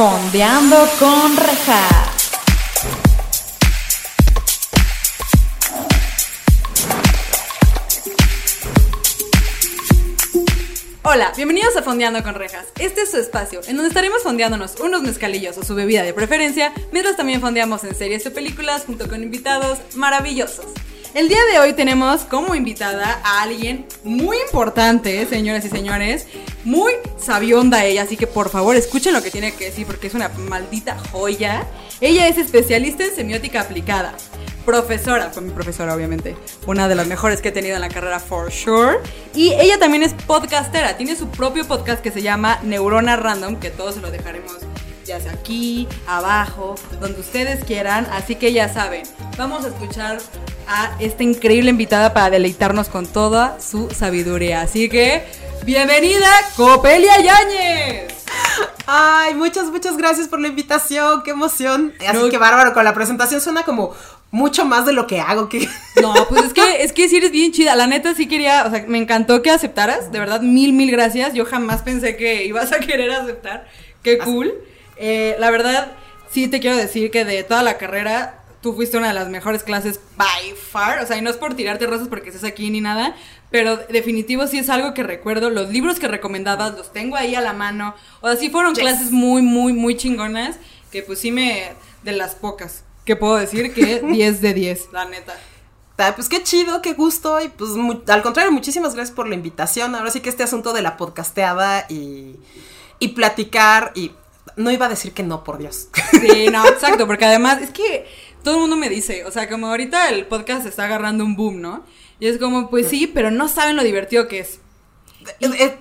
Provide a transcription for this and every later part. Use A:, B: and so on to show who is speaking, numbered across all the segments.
A: Fondeando con Rejas. Hola, bienvenidos a Fondeando con Rejas. Este es su espacio, en donde estaremos fondeándonos unos mezcalillos o su bebida de preferencia, mientras también fondeamos en series o películas junto con invitados maravillosos. El día de hoy tenemos como invitada a alguien muy importante, señoras y señores, muy sabionda ella, así que por favor escuchen lo que tiene que decir porque es una maldita joya. Ella es especialista en semiótica aplicada, profesora, fue mi profesora obviamente, una de las mejores que he tenido en la carrera for sure, y ella también es podcastera, tiene su propio podcast que se llama Neurona Random, que todos se lo dejaremos ya sea aquí, abajo, donde ustedes quieran. Así que ya saben, vamos a escuchar a esta increíble invitada para deleitarnos con toda su sabiduría. Así que, bienvenida, Copelia Yáñez.
B: Ay, muchas, muchas gracias por la invitación, qué emoción. Así
A: No.
B: que bárbaro, con la presentación suena como mucho más de lo que hago que...
A: No, pues es que, es que sí eres bien chida. La neta sí quería, o sea, me encantó que aceptaras. De verdad, mil, mil gracias. Yo jamás pensé que ibas a querer aceptar. Qué cool. Eh, la verdad, sí te quiero decir que de toda la carrera, tú fuiste una de las mejores clases by far. O sea, y no es por tirarte rosas porque estés aquí ni nada. Pero definitivo sí es algo que recuerdo. Los libros que recomendabas los tengo ahí a la mano. O sea, sí fueron
B: Yes.
A: clases muy, muy, muy chingonas. Que pues sí me. de las pocas. Que puedo decir que 10 de 10, la neta.
B: Pues qué chido, qué gusto y pues al contrario, muchísimas gracias por la invitación. Ahora sí que este asunto de la podcasteada y, y platicar y no iba a decir que no, por Dios.
A: Sí, no, exacto, porque además es que todo el mundo me dice, o sea, como ahorita el podcast está agarrando un boom, ¿no? Y es como, pues sí, pero no saben lo divertido que es.
B: Eh, eh,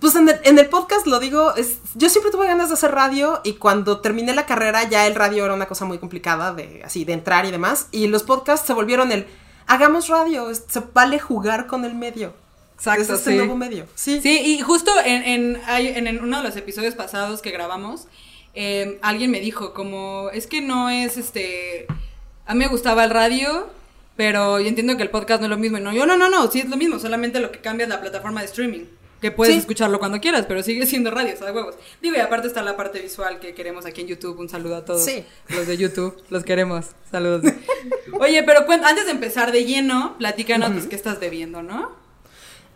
B: Pues en el, en el podcast lo digo, es, yo siempre tuve ganas de hacer radio y cuando terminé la carrera ya el radio era una cosa muy complicada de así de entrar y demás y los podcasts se volvieron el hagamos radio, se vale jugar con el medio.
A: Exacto,
B: es este
A: sí.
B: nuevo medio. Sí.
A: Sí, y justo en, en, en- uno de los episodios pasados que grabamos, eh, alguien me dijo como, es que no es este, a mí me gustaba el radio, pero yo entiendo que el podcast no es lo mismo. Y no, yo no, no, no, sí es lo mismo, solamente lo que cambia es la plataforma de streaming. Que puedes
B: Sí.
A: escucharlo cuando quieras, pero sigue siendo radio, o sea, de huevos. Digo, y aparte está la parte visual que queremos aquí en YouTube. Un saludo a todos
B: Sí.
A: los de YouTube, los queremos. Saludos. Oye, pero antes de empezar de lleno, platícanos pues, qué estás bebiendo, ¿no?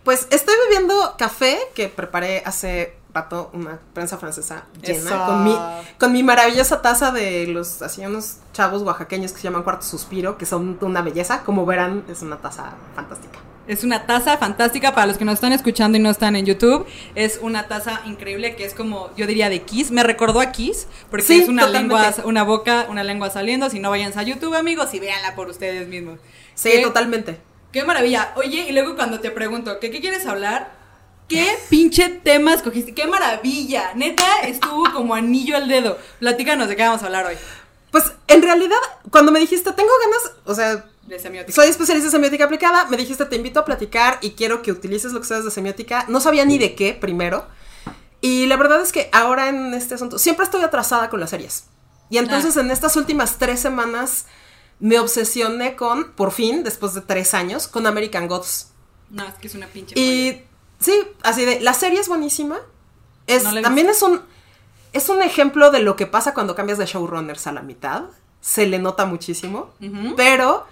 B: Pues estoy bebiendo café que preparé hace rato una prensa francesa llena
A: Eso.
B: con mi con mi maravillosa taza de los así unos chavos oaxaqueños que se llaman Cuarto Suspiro, que son una belleza, como verán, es una taza fantástica.
A: Es una taza fantástica para los que nos están escuchando y no están en YouTube. Es una taza increíble que es como, yo diría, de Kiss. Me recordó a Kiss, porque
B: Sí,
A: es una
B: totalmente.
A: lengua, una boca, una lengua saliendo. Si no, vayan a YouTube, amigos, y véanla por ustedes mismos.
B: Sí,
A: Qué-
B: totalmente.
A: Qué maravilla. Oye, y luego cuando te pregunto, ¿qué, qué quieres hablar? ¿Qué pinche tema escogiste? ¡Qué maravilla! Neta, estuvo como anillo al dedo. Platícanos de qué vamos a hablar hoy.
B: Pues en realidad, cuando me dijiste, tengo ganas, o sea,
A: De semiótica.
B: soy especialista en semiótica aplicada, me dijiste, te invito a platicar y quiero que utilices lo que sabes de semiótica. No sabía ni de qué primero. Y la verdad es que ahora en este asunto, siempre estoy atrasada con las series. Y entonces
A: Ah.
B: en estas últimas tres semanas me obsesioné con, por fin, después de tres años, con American Gods.
A: No, es que es una pinche joya.
B: Y sí, así de, la serie es buenísima. Es,
A: No
B: también es un, es un ejemplo de lo que pasa cuando cambias de showrunners a la mitad. Se le nota muchísimo. Pero,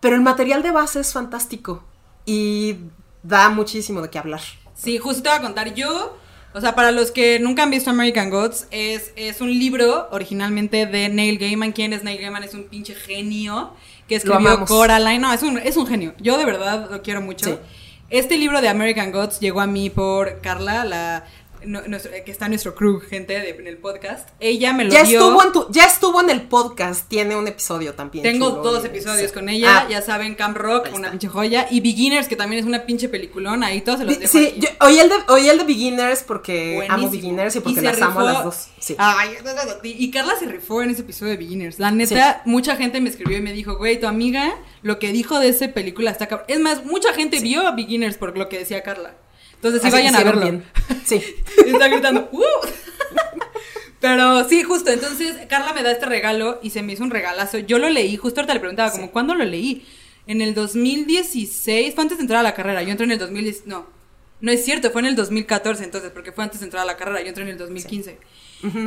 B: pero el material de base es fantástico. Y da muchísimo de qué hablar.
A: Sí, justo te voy a contar. Yo, o sea, para los que nunca han visto American Gods, es, es un libro originalmente de Neil Gaiman. ¿Quién es Neil Gaiman? Es un pinche genio que escribió. Coraline. No, es un, es un genio. Yo de verdad lo quiero mucho.
B: Sí.
A: Este libro de American Gods llegó a mí por Carla, la no- nuestro- que está nuestro crew, gente, de- en el podcast. Ella me lo
B: Ya
A: dio.
B: estuvo, en tu, ya estuvo en el podcast. Tiene un episodio también.
A: Tengo
B: chulo,
A: dos episodios
B: sí.
A: con ella,
B: Ah,
A: ya saben, Camp Rock, una pinche joya, y Beginners, que también es una pinche peliculón, ahí todos se los dejo
B: Sí, yo oí el, de, oí el de Beginners porque amo. Beginners y porque las amo a
A: rifó-
B: las dos. Sí.
A: Ay, y Carla se rifó en ese episodio de Beginners. La neta, mucha gente me escribió y me dijo, güey, tu amiga, lo que dijo de esa película está cabrón. Es más, mucha gente vio a Beginners por lo que decía Carla. Entonces sí
B: Así
A: vayan a verlo.
B: bien. Sí.
A: Está gritando, ¡Uh! Pero sí, justo. Entonces, Carla me da este regalo y se me hizo un regalazo. Yo lo leí, justo ahorita le preguntaba, como, ¿cuándo lo leí? En el 2016, fue antes de entrar a la carrera. Yo entré en el 2010, no. No es cierto, fue en el 2014 entonces, porque fue antes de entrar a la carrera, yo entré en el 2015.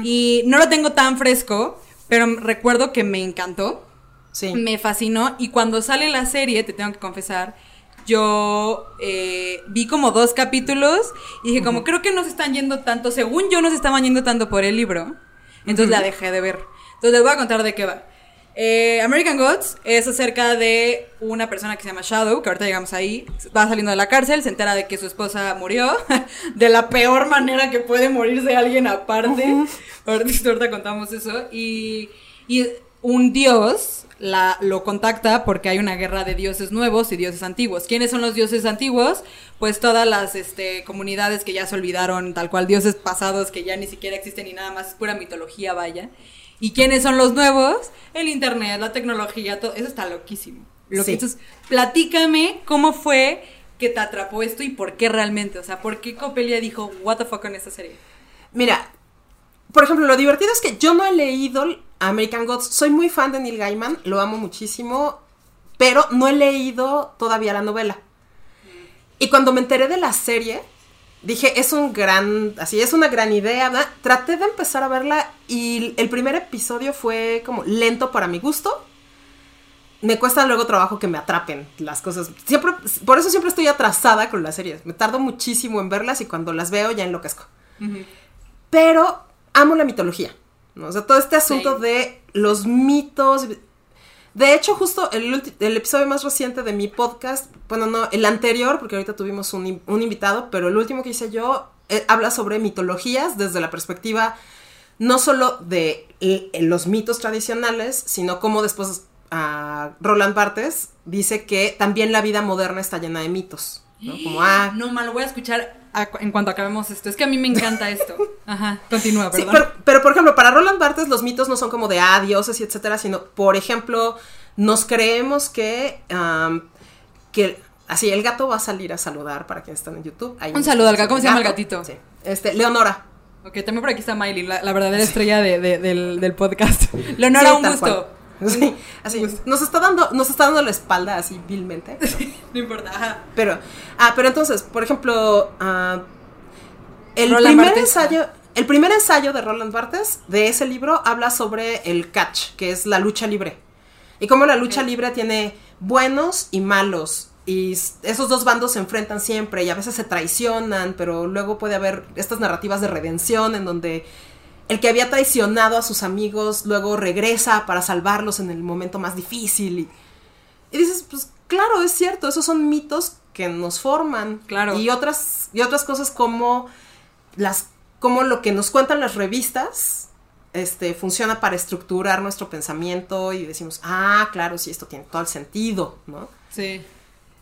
A: Y no lo tengo tan fresco, pero recuerdo que me encantó.
B: Sí.
A: Me fascinó y cuando sale la serie, te tengo que confesar, yo eh, vi como dos capítulos y dije como creo que no se están yendo tanto, según yo no se estaban yendo tanto por el libro, entonces la dejé de ver. Entonces les voy a contar de qué va. Eh, American Gods es acerca de una persona que se llama Shadow, que ahorita llegamos ahí, va saliendo de la cárcel, se entera de que su esposa murió, de la peor manera que puede morirse alguien aparte. ahorita, ahorita contamos eso. Y, y un dios la, lo contacta porque hay una guerra de dioses nuevos y dioses antiguos. ¿Quiénes son los dioses antiguos? Pues todas las este, comunidades que ya se olvidaron, tal cual dioses pasados que ya ni siquiera existen ni nada más, es pura mitología, vaya. ¿Y quiénes son los nuevos? El internet, la tecnología, todo eso está loquísimo. Lo que-. Entonces, platícame cómo fue que te atrapó esto y por qué realmente, o sea, por qué Copelia dijo, what the fuck con esta serie.
B: Mira, por ejemplo, lo divertido es que yo no he leído American Gods. Soy muy fan de Neil Gaiman, lo amo muchísimo, pero no he leído todavía la novela. Y cuando me enteré de la serie, dije, es un gran, así, es una gran idea. ¿verdad? Traté de empezar a verla y el primer episodio fue como lento para mi gusto. Me cuesta luego trabajo que me atrapen las cosas. Siempre, por eso siempre estoy atrasada con las series. Me tardo muchísimo en verlas y cuando las veo ya enloquezco pero amo la mitología. ¿No? O sea, todo este asunto
A: Sí.
B: de los mitos. De hecho, justo el, el episodio más reciente de mi podcast, bueno, no, el anterior, porque ahorita tuvimos un, un invitado, pero el último que hice yo eh, habla sobre mitologías desde la perspectiva no solo de l- los mitos tradicionales, sino como después ah, Roland Barthes dice que también la vida moderna está llena de mitos. ¿no? Como, ah,
A: No, mal, lo voy a escuchar a- en cuanto acabemos esto. Es que a mí me encanta esto. Ajá, continúa,
B: Sí,
A: perdón.
B: pero, pero, por ejemplo, para Roland Barthes los mitos no son como de ah, dioses y etcétera, sino, por ejemplo, nos creemos que, que así el gato va a salir a saludar para quienes están en YouTube. Ahí
A: Un saludo al gato. ¿Cómo se llama el gatito?
B: Sí. Este, Leonora.
A: Ok, también por aquí está Miley, la, la verdadera estrella de- de- del, del podcast. Leonora,
B: Sí,
A: un gusto.
B: cual. Sí, así, nos está dando, nos está dando la espalda así vilmente. pero-
A: No importa, ajá.
B: Pero, ah, pero entonces, por ejemplo, ah, el
A: Roland
B: primer
A: Barthes.
B: ensayo, el primer ensayo de Roland Barthes de ese libro habla sobre el catch, que es la lucha libre. Y cómo la lucha libre tiene buenos y malos. Y esos dos bandos se enfrentan siempre y a veces se traicionan, pero luego puede haber estas narrativas de redención en donde el que había traicionado a sus amigos luego regresa para salvarlos en el momento más difícil. Y, y dices, pues claro, es cierto, esos son mitos que nos forman.
A: Claro.
B: Y otras, y otras cosas como las como lo que nos cuentan las revistas este funciona para estructurar nuestro pensamiento y decimos, ah, claro, sí, esto tiene todo el sentido, ¿no?
A: Sí.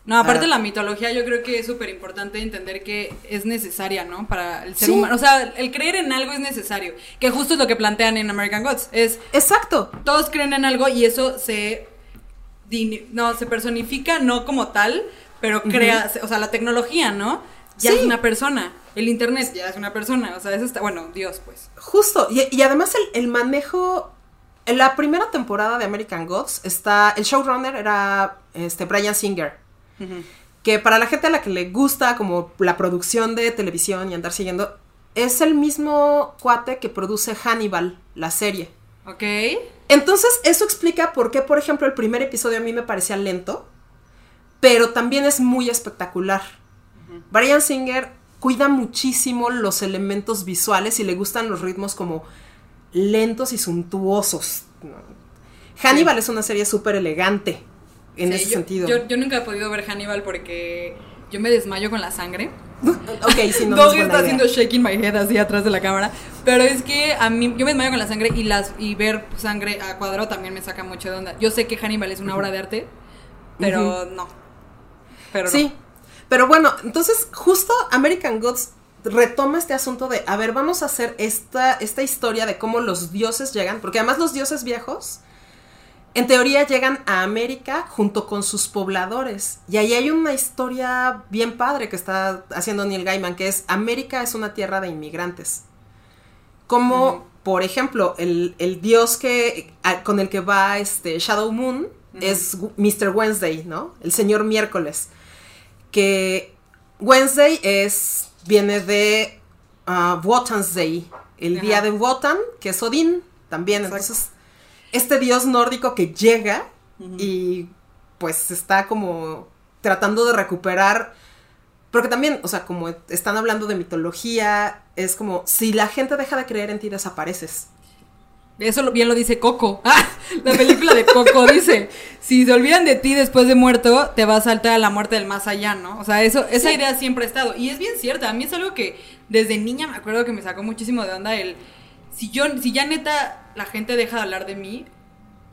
A: No, aparte
B: Ah.
A: la mitología yo creo que es súper importante entender que es necesaria, ¿no? Para el ser
B: Sí.
A: humano. O sea, el creer en algo es necesario. Que justo es lo que plantean en American Gods. Es,
B: Exacto.
A: todos creen en algo y eso se... No, se personifica no como tal, pero crea... O sea, la tecnología, ¿no? Ya
B: Sí.
A: es una persona. El internet ya es una persona. O sea, eso está... Bueno, Dios, pues.
B: Justo, y, y además el, el manejo, en la primera temporada de American Gods está, el showrunner era este Brian Singer, que para la gente a la que le gusta como la producción de televisión y andar siguiendo, es el mismo cuate que produce Hannibal, la serie.
A: ¿Ok?
B: Entonces, eso explica por qué, por ejemplo, el primer episodio a mí me parecía lento, pero también es muy espectacular. Brian Singer cuida muchísimo los elementos visuales y le gustan los ritmos como lentos y suntuosos. Hannibal es una serie súper elegante en
A: Sí,
B: ese
A: yo,
B: sentido.
A: Yo, yo nunca he podido ver Hannibal porque yo me desmayo con la sangre.
B: ok, sí, no, no
A: está
B: idea.
A: haciendo shaking my head así atrás de la cámara. Pero es que a mí, yo me desmayo con la sangre y las y ver sangre a cuadrado también me saca mucho de onda. Yo sé que Hannibal es una obra de arte, pero no. Pero no.
B: Sí, pero bueno, entonces justo American Gods retoma este asunto de, a ver, vamos a hacer esta, esta historia de cómo los dioses llegan, porque además los dioses viejos, en teoría llegan a América junto con sus pobladores. Y ahí hay una historia bien padre que está haciendo Neil Gaiman, que es América es una tierra de inmigrantes. Como, por ejemplo, el, el dios que, a- con el que va este Shadow Moon es Mr. Wednesday, ¿no? El señor miércoles que Wednesday es, viene de uh, Wotan's Day, el
A: Ajá.
B: día de Wotan, que es Odín también.
A: Exacto.
B: Entonces, este dios nórdico que llega y pues está como tratando de recuperar. Porque también, o sea, como están hablando de mitología, es como si la gente deja de creer en ti, desapareces.
A: Eso bien lo dice Coco. Ah, la película de Coco dice, si se olvidan de ti después de muerto, te va a saltar a la muerte del más allá, ¿no? O sea, eso, esa
B: Sí.
A: idea siempre ha estado. Y es bien cierta. A mí es algo que desde niña me acuerdo que me sacó muchísimo de onda el... Si yo, si ya neta la gente deja de hablar de mí,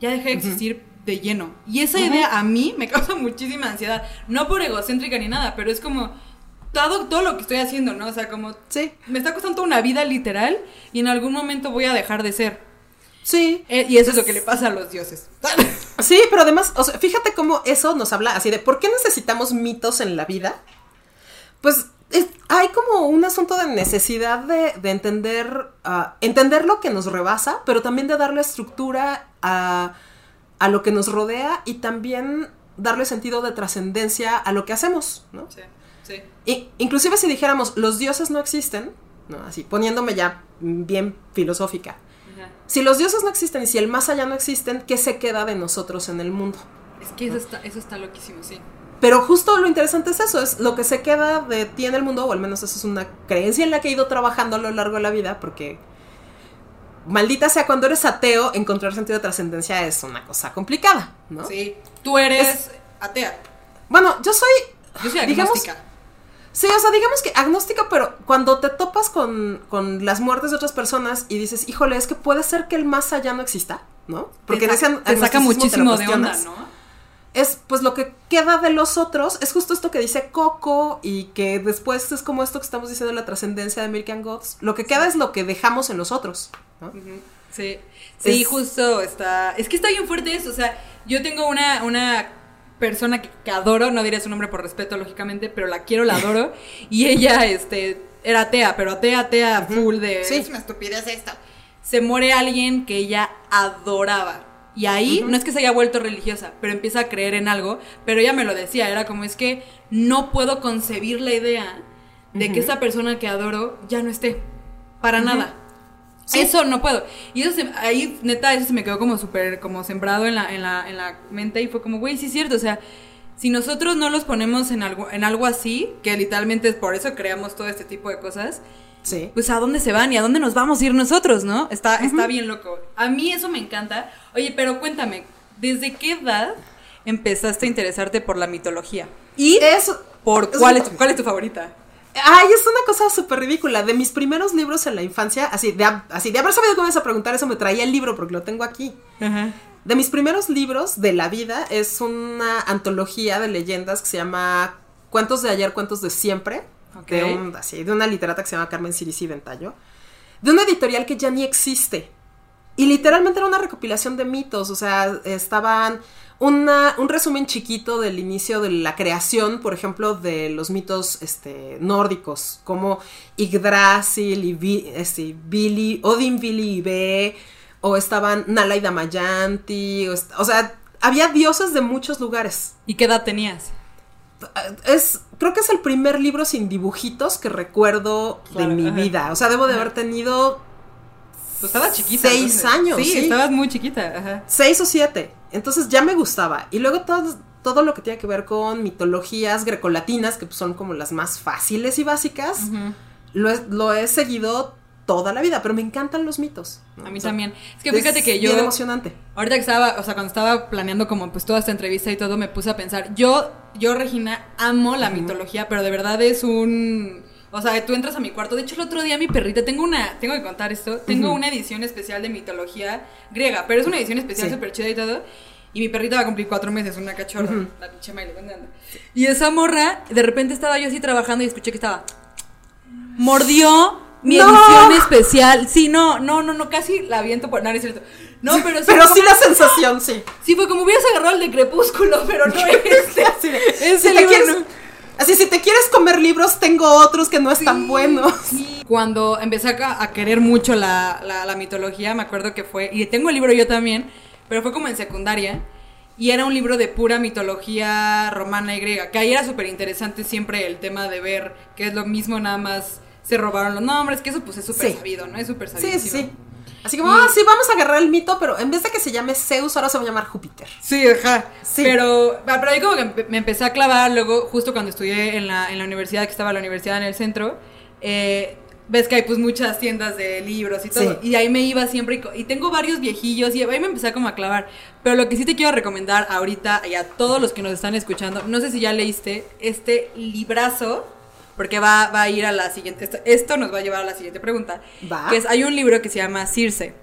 A: ya deja de existir de lleno. Y esa idea a mí me causa muchísima ansiedad. No por egocéntrica ni nada, pero es como todo, todo lo que estoy haciendo, ¿no? O sea, como
B: Sí,
A: me está costando una vida literal y en algún momento voy a dejar de ser.
B: sí.
A: Eh, y eso es lo que le pasa a los dioses.
B: Sí, pero además, o sea, fíjate cómo eso nos habla así de por qué necesitamos mitos en la vida. Pues es- hay como un asunto de necesidad de, de entender, ah, entender lo que nos rebasa, pero también de darle estructura a, a lo que nos rodea y también darle sentido de trascendencia a lo que hacemos, ¿no?
A: Sí, sí.
B: I- inclusive si dijéramos los dioses no existen, ¿no? Así, poniéndome ya bien filosófica.
A: Ajá.
B: Si los dioses no existen y si el más allá no existen, ¿qué se queda de nosotros en el mundo?
A: Es que eso está, eso está loquísimo, sí.
B: Pero justo lo interesante es eso, es lo que se queda de ti en el mundo, o al menos eso es una creencia en la que he ido trabajando a lo largo de la vida, porque maldita sea cuando eres ateo, encontrar sentido de trascendencia es una cosa complicada, ¿no?
A: Sí. Tú eres
B: Es-
A: atea.
B: Bueno, yo soy,
A: Yo soy
B: digamos,
A: agnóstica.
B: sí, o sea, digamos que agnóstica, pero cuando te topas con, con las muertes de otras personas y dices, híjole, es que puede ser que el más allá no exista, ¿no? Porque
A: te, te saca
B: te
A: muchísimo de onda. ¿no?
B: Es pues lo que queda de los otros, es justo esto que dice Coco y que después es como esto que estamos diciendo la trascendencia de American Gods, lo que queda es lo que dejamos en los otros, ¿no?
A: Sí, sí,
B: Es-
A: justo está. Es que está bien fuerte eso. O sea, yo tengo una, una persona que, que adoro, no diré su nombre por respeto, lógicamente, pero la quiero, la adoro. y ella, este, era atea, pero atea, atea, full de.
B: Sí.
A: Es una estupidez esto. Se muere alguien que ella adoraba. Y ahí, no es que se haya vuelto religiosa, pero empieza a creer en algo. Pero ella me lo decía, era como es que no puedo concebir la idea de que esa persona que adoro ya no esté. Para nada.
B: Sí.
A: Eso no puedo. Y eso se- ahí, neta, eso se me quedó como súper, como sembrado en la, en, la, en la mente y fue como, güey, sí es cierto, o sea, si nosotros no los ponemos en algo, en algo así, que literalmente es por eso creamos todo este tipo de cosas,
B: Sí.
A: pues a dónde se van y a dónde nos vamos a ir nosotros, ¿no? Está, está bien loco. A mí eso me encanta. Oye, pero cuéntame, ¿desde qué edad empezaste a interesarte por la mitología? Y
B: Eso,
A: por cuál es, cuál es tu favorita.
B: Ay, es una cosa súper ridícula. De mis primeros libros en la infancia, así de, así de haber sabido que me ibas a preguntar eso, me traía el libro porque lo tengo aquí.
A: Ajá.
B: De mis primeros libros de la vida es una antología de leyendas que se llama Cuentos de ayer, cuentos de siempre. De, un- así, de una literata que se llama Carmen Sirisi Ventayo. De una editorial que ya ni existe. Y literalmente era una recopilación de mitos. O sea, estaban una, un resumen chiquito del inicio de la creación, por ejemplo, de los mitos este, nórdicos, como Yggdrasil y Vi- este, Vili, Odin, Vili y Ve, o estaban Nala y Damayanti, o, sea, había dioses de muchos lugares.
A: ¿Y qué edad tenías?
B: Es, creo que es el primer libro sin dibujitos que recuerdo
A: Claro,
B: de mi
A: ajá.
B: vida. O sea, debo de haber tenido
A: Pues estaba chiquita.
B: Seis
A: entonces.
B: años,
A: Sí,
B: sí.
A: estabas muy chiquita. Ajá.
B: seis o siete. Entonces ya me gustaba. Y luego todo, todo lo que tiene que ver con mitologías grecolatinas, que son como las más fáciles y básicas, lo, he, lo he seguido toda la vida, pero me encantan los mitos. ¿no?
A: A mí
B: O sea,
A: también. Es que fíjate que yo.
B: bien emocionante.
A: Ahorita que estaba, o sea, cuando estaba planeando como pues toda esta entrevista y todo, me puse a pensar, yo, yo Regina, amo la mitología, pero de verdad es un... O sea, tú entras a mi cuarto, de hecho el otro día mi perrita, tengo una, tengo que contar esto, tengo
B: Ujú.
A: una edición especial de mitología griega, pero es una edición especial
B: Sí.
A: súper chida y todo, y mi perrita va a cumplir cuatro meses, una cachorra,
B: Ujú.
A: la pinche Miley, ¿dónde anda? Y esa morra, de repente estaba yo así trabajando y escuché que estaba... Mordió mi
B: ¡No!
A: edición especial. Sí, no, no, no, no, casi la aviento por... No, no es cierto. No, pero sí.
B: Pero
A: como-
B: sí la sensación, sí.
A: Sí, fue como hubieras agarrado el de Crepúsculo, pero no este.
B: Así de,
A: Ese
B: si te
A: libro
B: quieres-
A: no.
B: Así, si te quieres comer libros, tengo otros que no están
A: Sí,
B: buenos.
A: sí. Cuando empecé a, a querer mucho la, la- la mitología, me acuerdo que fue, y tengo el libro yo también, pero fue como en secundaria, y era un libro de pura mitología romana y griega, que ahí era súper interesante siempre el tema de ver que es lo mismo, nada más se robaron los nombres, que eso pues es súper
B: Sí.
A: sabido, ¿no? Es súper
B: Sí,
A: sabido.
B: sí, sí. Así como, ah, sí, vamos a agarrar el mito, pero en vez de que se llame Zeus, ahora se va a llamar Júpiter.
A: Sí, ajá.
B: Sí.
A: Pero, ah, pero ahí como que me empecé a clavar luego, justo cuando estudié en la, en la universidad, que estaba la universidad en el centro, eh, ves que hay pues muchas tiendas de libros y todo.
B: Sí.
A: Y ahí me iba siempre y tengo varios viejillos y ahí me empecé como a clavar. Pero lo que sí te quiero recomendar ahorita y a todos los que nos están escuchando, no sé si ya leíste este librazo. Porque va, va a ir a la siguiente. Esto, esto nos va a llevar a la siguiente pregunta.
B: Va.
A: Que es, hay un libro que se llama Circe.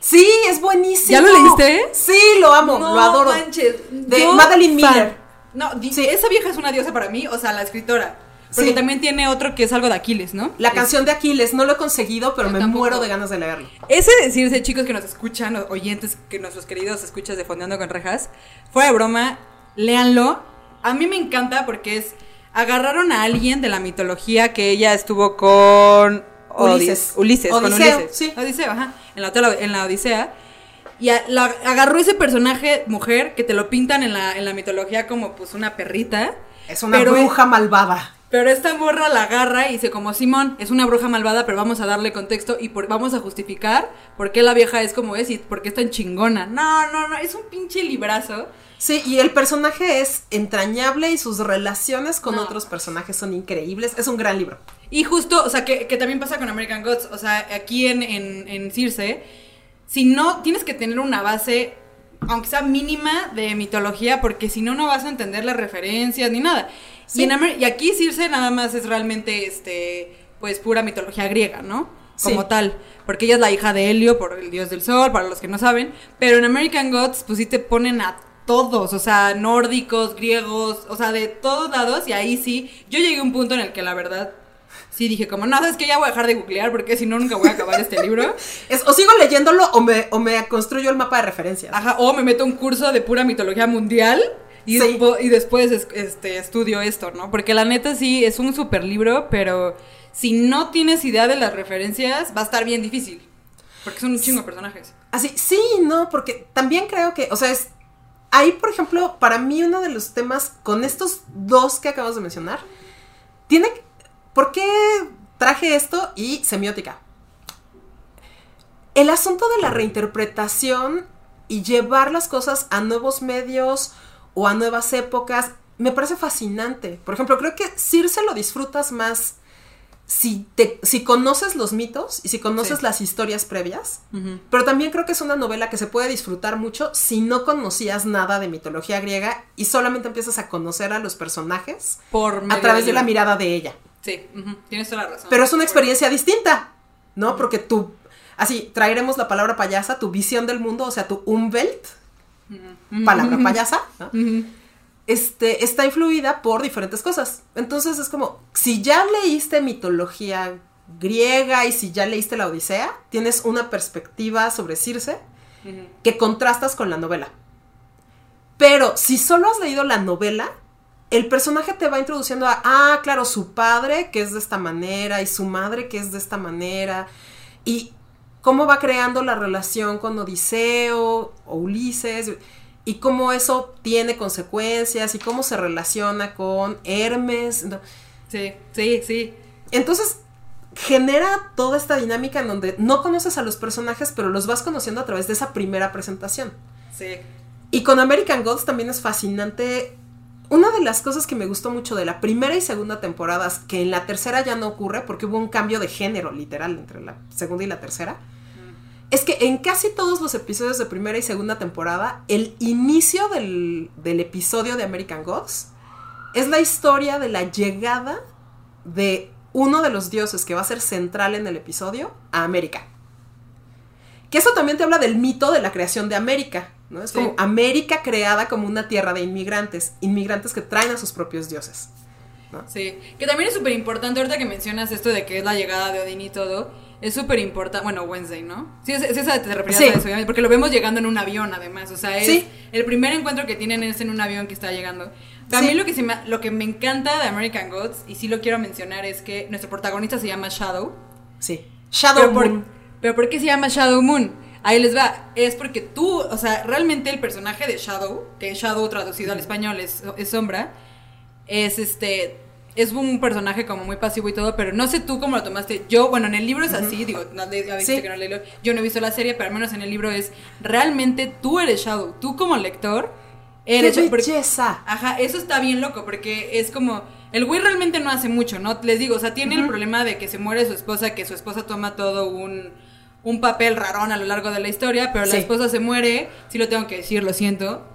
B: Sí, es buenísimo.
A: ¿Ya lo leíste?
B: Sí, lo amo,
A: No
B: lo adoro.
A: manches.
B: De
A: Yo,
B: Madeline
A: fan.
B: Miller.
A: No, di-
B: Sí.
A: esa vieja es una diosa para mí, o sea, la escritora. Porque
B: Sí.
A: también tiene otro que es algo de Aquiles, ¿no?
B: La
A: Es-
B: canción de Aquiles, no lo he conseguido, pero me
A: tampoco.
B: muero de ganas de leerlo.
A: Ese decirse, chicos que nos escuchan, oyentes, que nuestros queridos escuchas de Fondeando con Rejas, fuera de broma, léanlo. A mí me encanta porque es. Agarraron a alguien de la mitología que ella estuvo con.
B: Ulises.
A: Ulises, con
B: Odiseo,
A: Ulises.
B: sí.
A: Odiseo, ajá. En la, en la Odisea. Y a- la- agarró ese personaje mujer que te lo pintan en la, en la mitología como pues una perrita.
B: Es una
A: Pero-
B: bruja malvada.
A: Pero esta morra la agarra y dice como Simón, es una bruja malvada, pero vamos a darle contexto y por- vamos a justificar por qué la vieja es como es y por qué es tan chingona. No, no, no, es un pinche librazo.
B: Sí, y el personaje es entrañable y sus relaciones con
A: No.
B: otros personajes son increíbles. Es un gran libro.
A: Y justo, o sea, que, que también pasa con American Gods, o sea, aquí en, en, en Circe, si no, tienes que tener una base, aunque sea mínima, de mitología, porque si no, no vas a entender las referencias ni nada.
B: Sí.
A: Y, en y aquí Circe nada más es realmente, este, pues, pura mitología griega, ¿no? Como
B: Sí.
A: tal. Porque ella es la hija de Helio, por el dios del sol, para los que no saben. Pero en American Gods, pues sí te ponen a todos, o sea, nórdicos, griegos, o sea, de todos lados. Y ahí sí, yo llegué a un punto en el que la verdad sí dije como, no, es que ya voy a dejar de googlear porque si no nunca voy a acabar este libro.
B: Es, o sigo leyéndolo o me, o me construyo el mapa de referencias.
A: Ajá, o me meto un curso de pura mitología mundial y,
B: Sí.
A: despo- y después es- este, estudio esto, ¿no? Porque la neta sí es un super libro, pero si no tienes idea de las referencias va a estar bien difícil. Porque son un chingo de personajes.
B: Así, sí, no, porque también creo que, o sea, es. Ahí, por ejemplo, para mí uno de los temas con estos dos que acabas de mencionar, tiene. ¿Por qué traje esto y semiótica? El asunto de la reinterpretación y llevar las cosas a nuevos medios o a nuevas épocas me parece fascinante. Por ejemplo, creo que Circe lo disfrutas más si, te, si conoces los mitos y si conoces
A: Sí.
B: las historias previas. Pero también creo que es una novela que se puede disfrutar mucho si no conocías nada de mitología griega y solamente empiezas a conocer a los personajes
A: Por
B: a través de la mirada de ella.
A: Sí, tienes toda la razón.
B: Pero es una experiencia distinta, ¿no? Porque tú, así, traeremos la palabra payasa, tu visión del mundo, o sea, tu Umwelt,
A: Ujú.
B: palabra payasa, ¿no? Este, está influida por diferentes cosas. Entonces es como, si ya leíste mitología griega y si ya leíste la Odisea, tienes una perspectiva sobre Circe que contrastas con la novela. Pero si solo has leído la novela, el personaje te va introduciendo a, ah, claro, su padre que es de esta manera y su madre que es de esta manera y cómo va creando la relación con Odiseo o Ulises y cómo eso tiene consecuencias y cómo se relaciona con Hermes.
A: Sí, sí, sí.
B: Entonces genera toda esta dinámica en donde no conoces a los personajes, pero los vas conociendo a través de esa primera presentación.
A: Sí.
B: Y con American Gods también es fascinante. Una de las cosas que me gustó mucho de la primera y segunda temporadas, que en la tercera ya no ocurre porque hubo un cambio de género literal entre la segunda y la tercera, es que en casi todos los episodios de primera y segunda temporada, el inicio del, del episodio de American Gods es la historia de la llegada de uno de los dioses que va a ser central en el episodio a América. Que eso también te habla del mito de la creación de América, ¿no? Es
A: Sí.
B: como América creada como una tierra de inmigrantes, inmigrantes que traen a sus propios dioses.
A: Sí, que también es súper importante ahorita que mencionas esto de que es la llegada de Odín y todo. Es súper importante, bueno, Wednesday, ¿no? Sí, es, es esa te referías
B: Sí.
A: a eso, obviamente, porque lo vemos llegando en un avión, además. O sea, es
B: Sí.
A: el primer encuentro que tienen es en un avión que está llegando. También
B: Sí.
A: lo que se me, lo que me encanta de American Gods, y sí lo quiero mencionar, es que nuestro protagonista se llama Shadow.
B: Sí. Shadow
A: pero, por,
B: Moon.
A: pero ¿por qué se llama Shadow Moon? Ahí les va, es porque tú, o sea, realmente el personaje de Shadow, que Shadow traducido al español es, es sombra, es este, es un personaje como muy pasivo y todo, pero no sé tú cómo lo tomaste. Yo, bueno, en el libro es así, digo, no, ya viste
B: Sí.
A: que no leí lo- yo no he visto la serie, pero al menos en el libro es, realmente tú eres Shadow, tú como lector eres...
B: ¡Qué belleza!
A: Ajá, eso está bien loco, porque es como. El güey realmente no hace mucho, ¿no? Les digo, o sea, tiene el problema de que se muere su esposa, que su esposa toma todo un, un papel rarón a lo largo de la historia, pero la esposa se muere, sí lo tengo que decir, lo siento.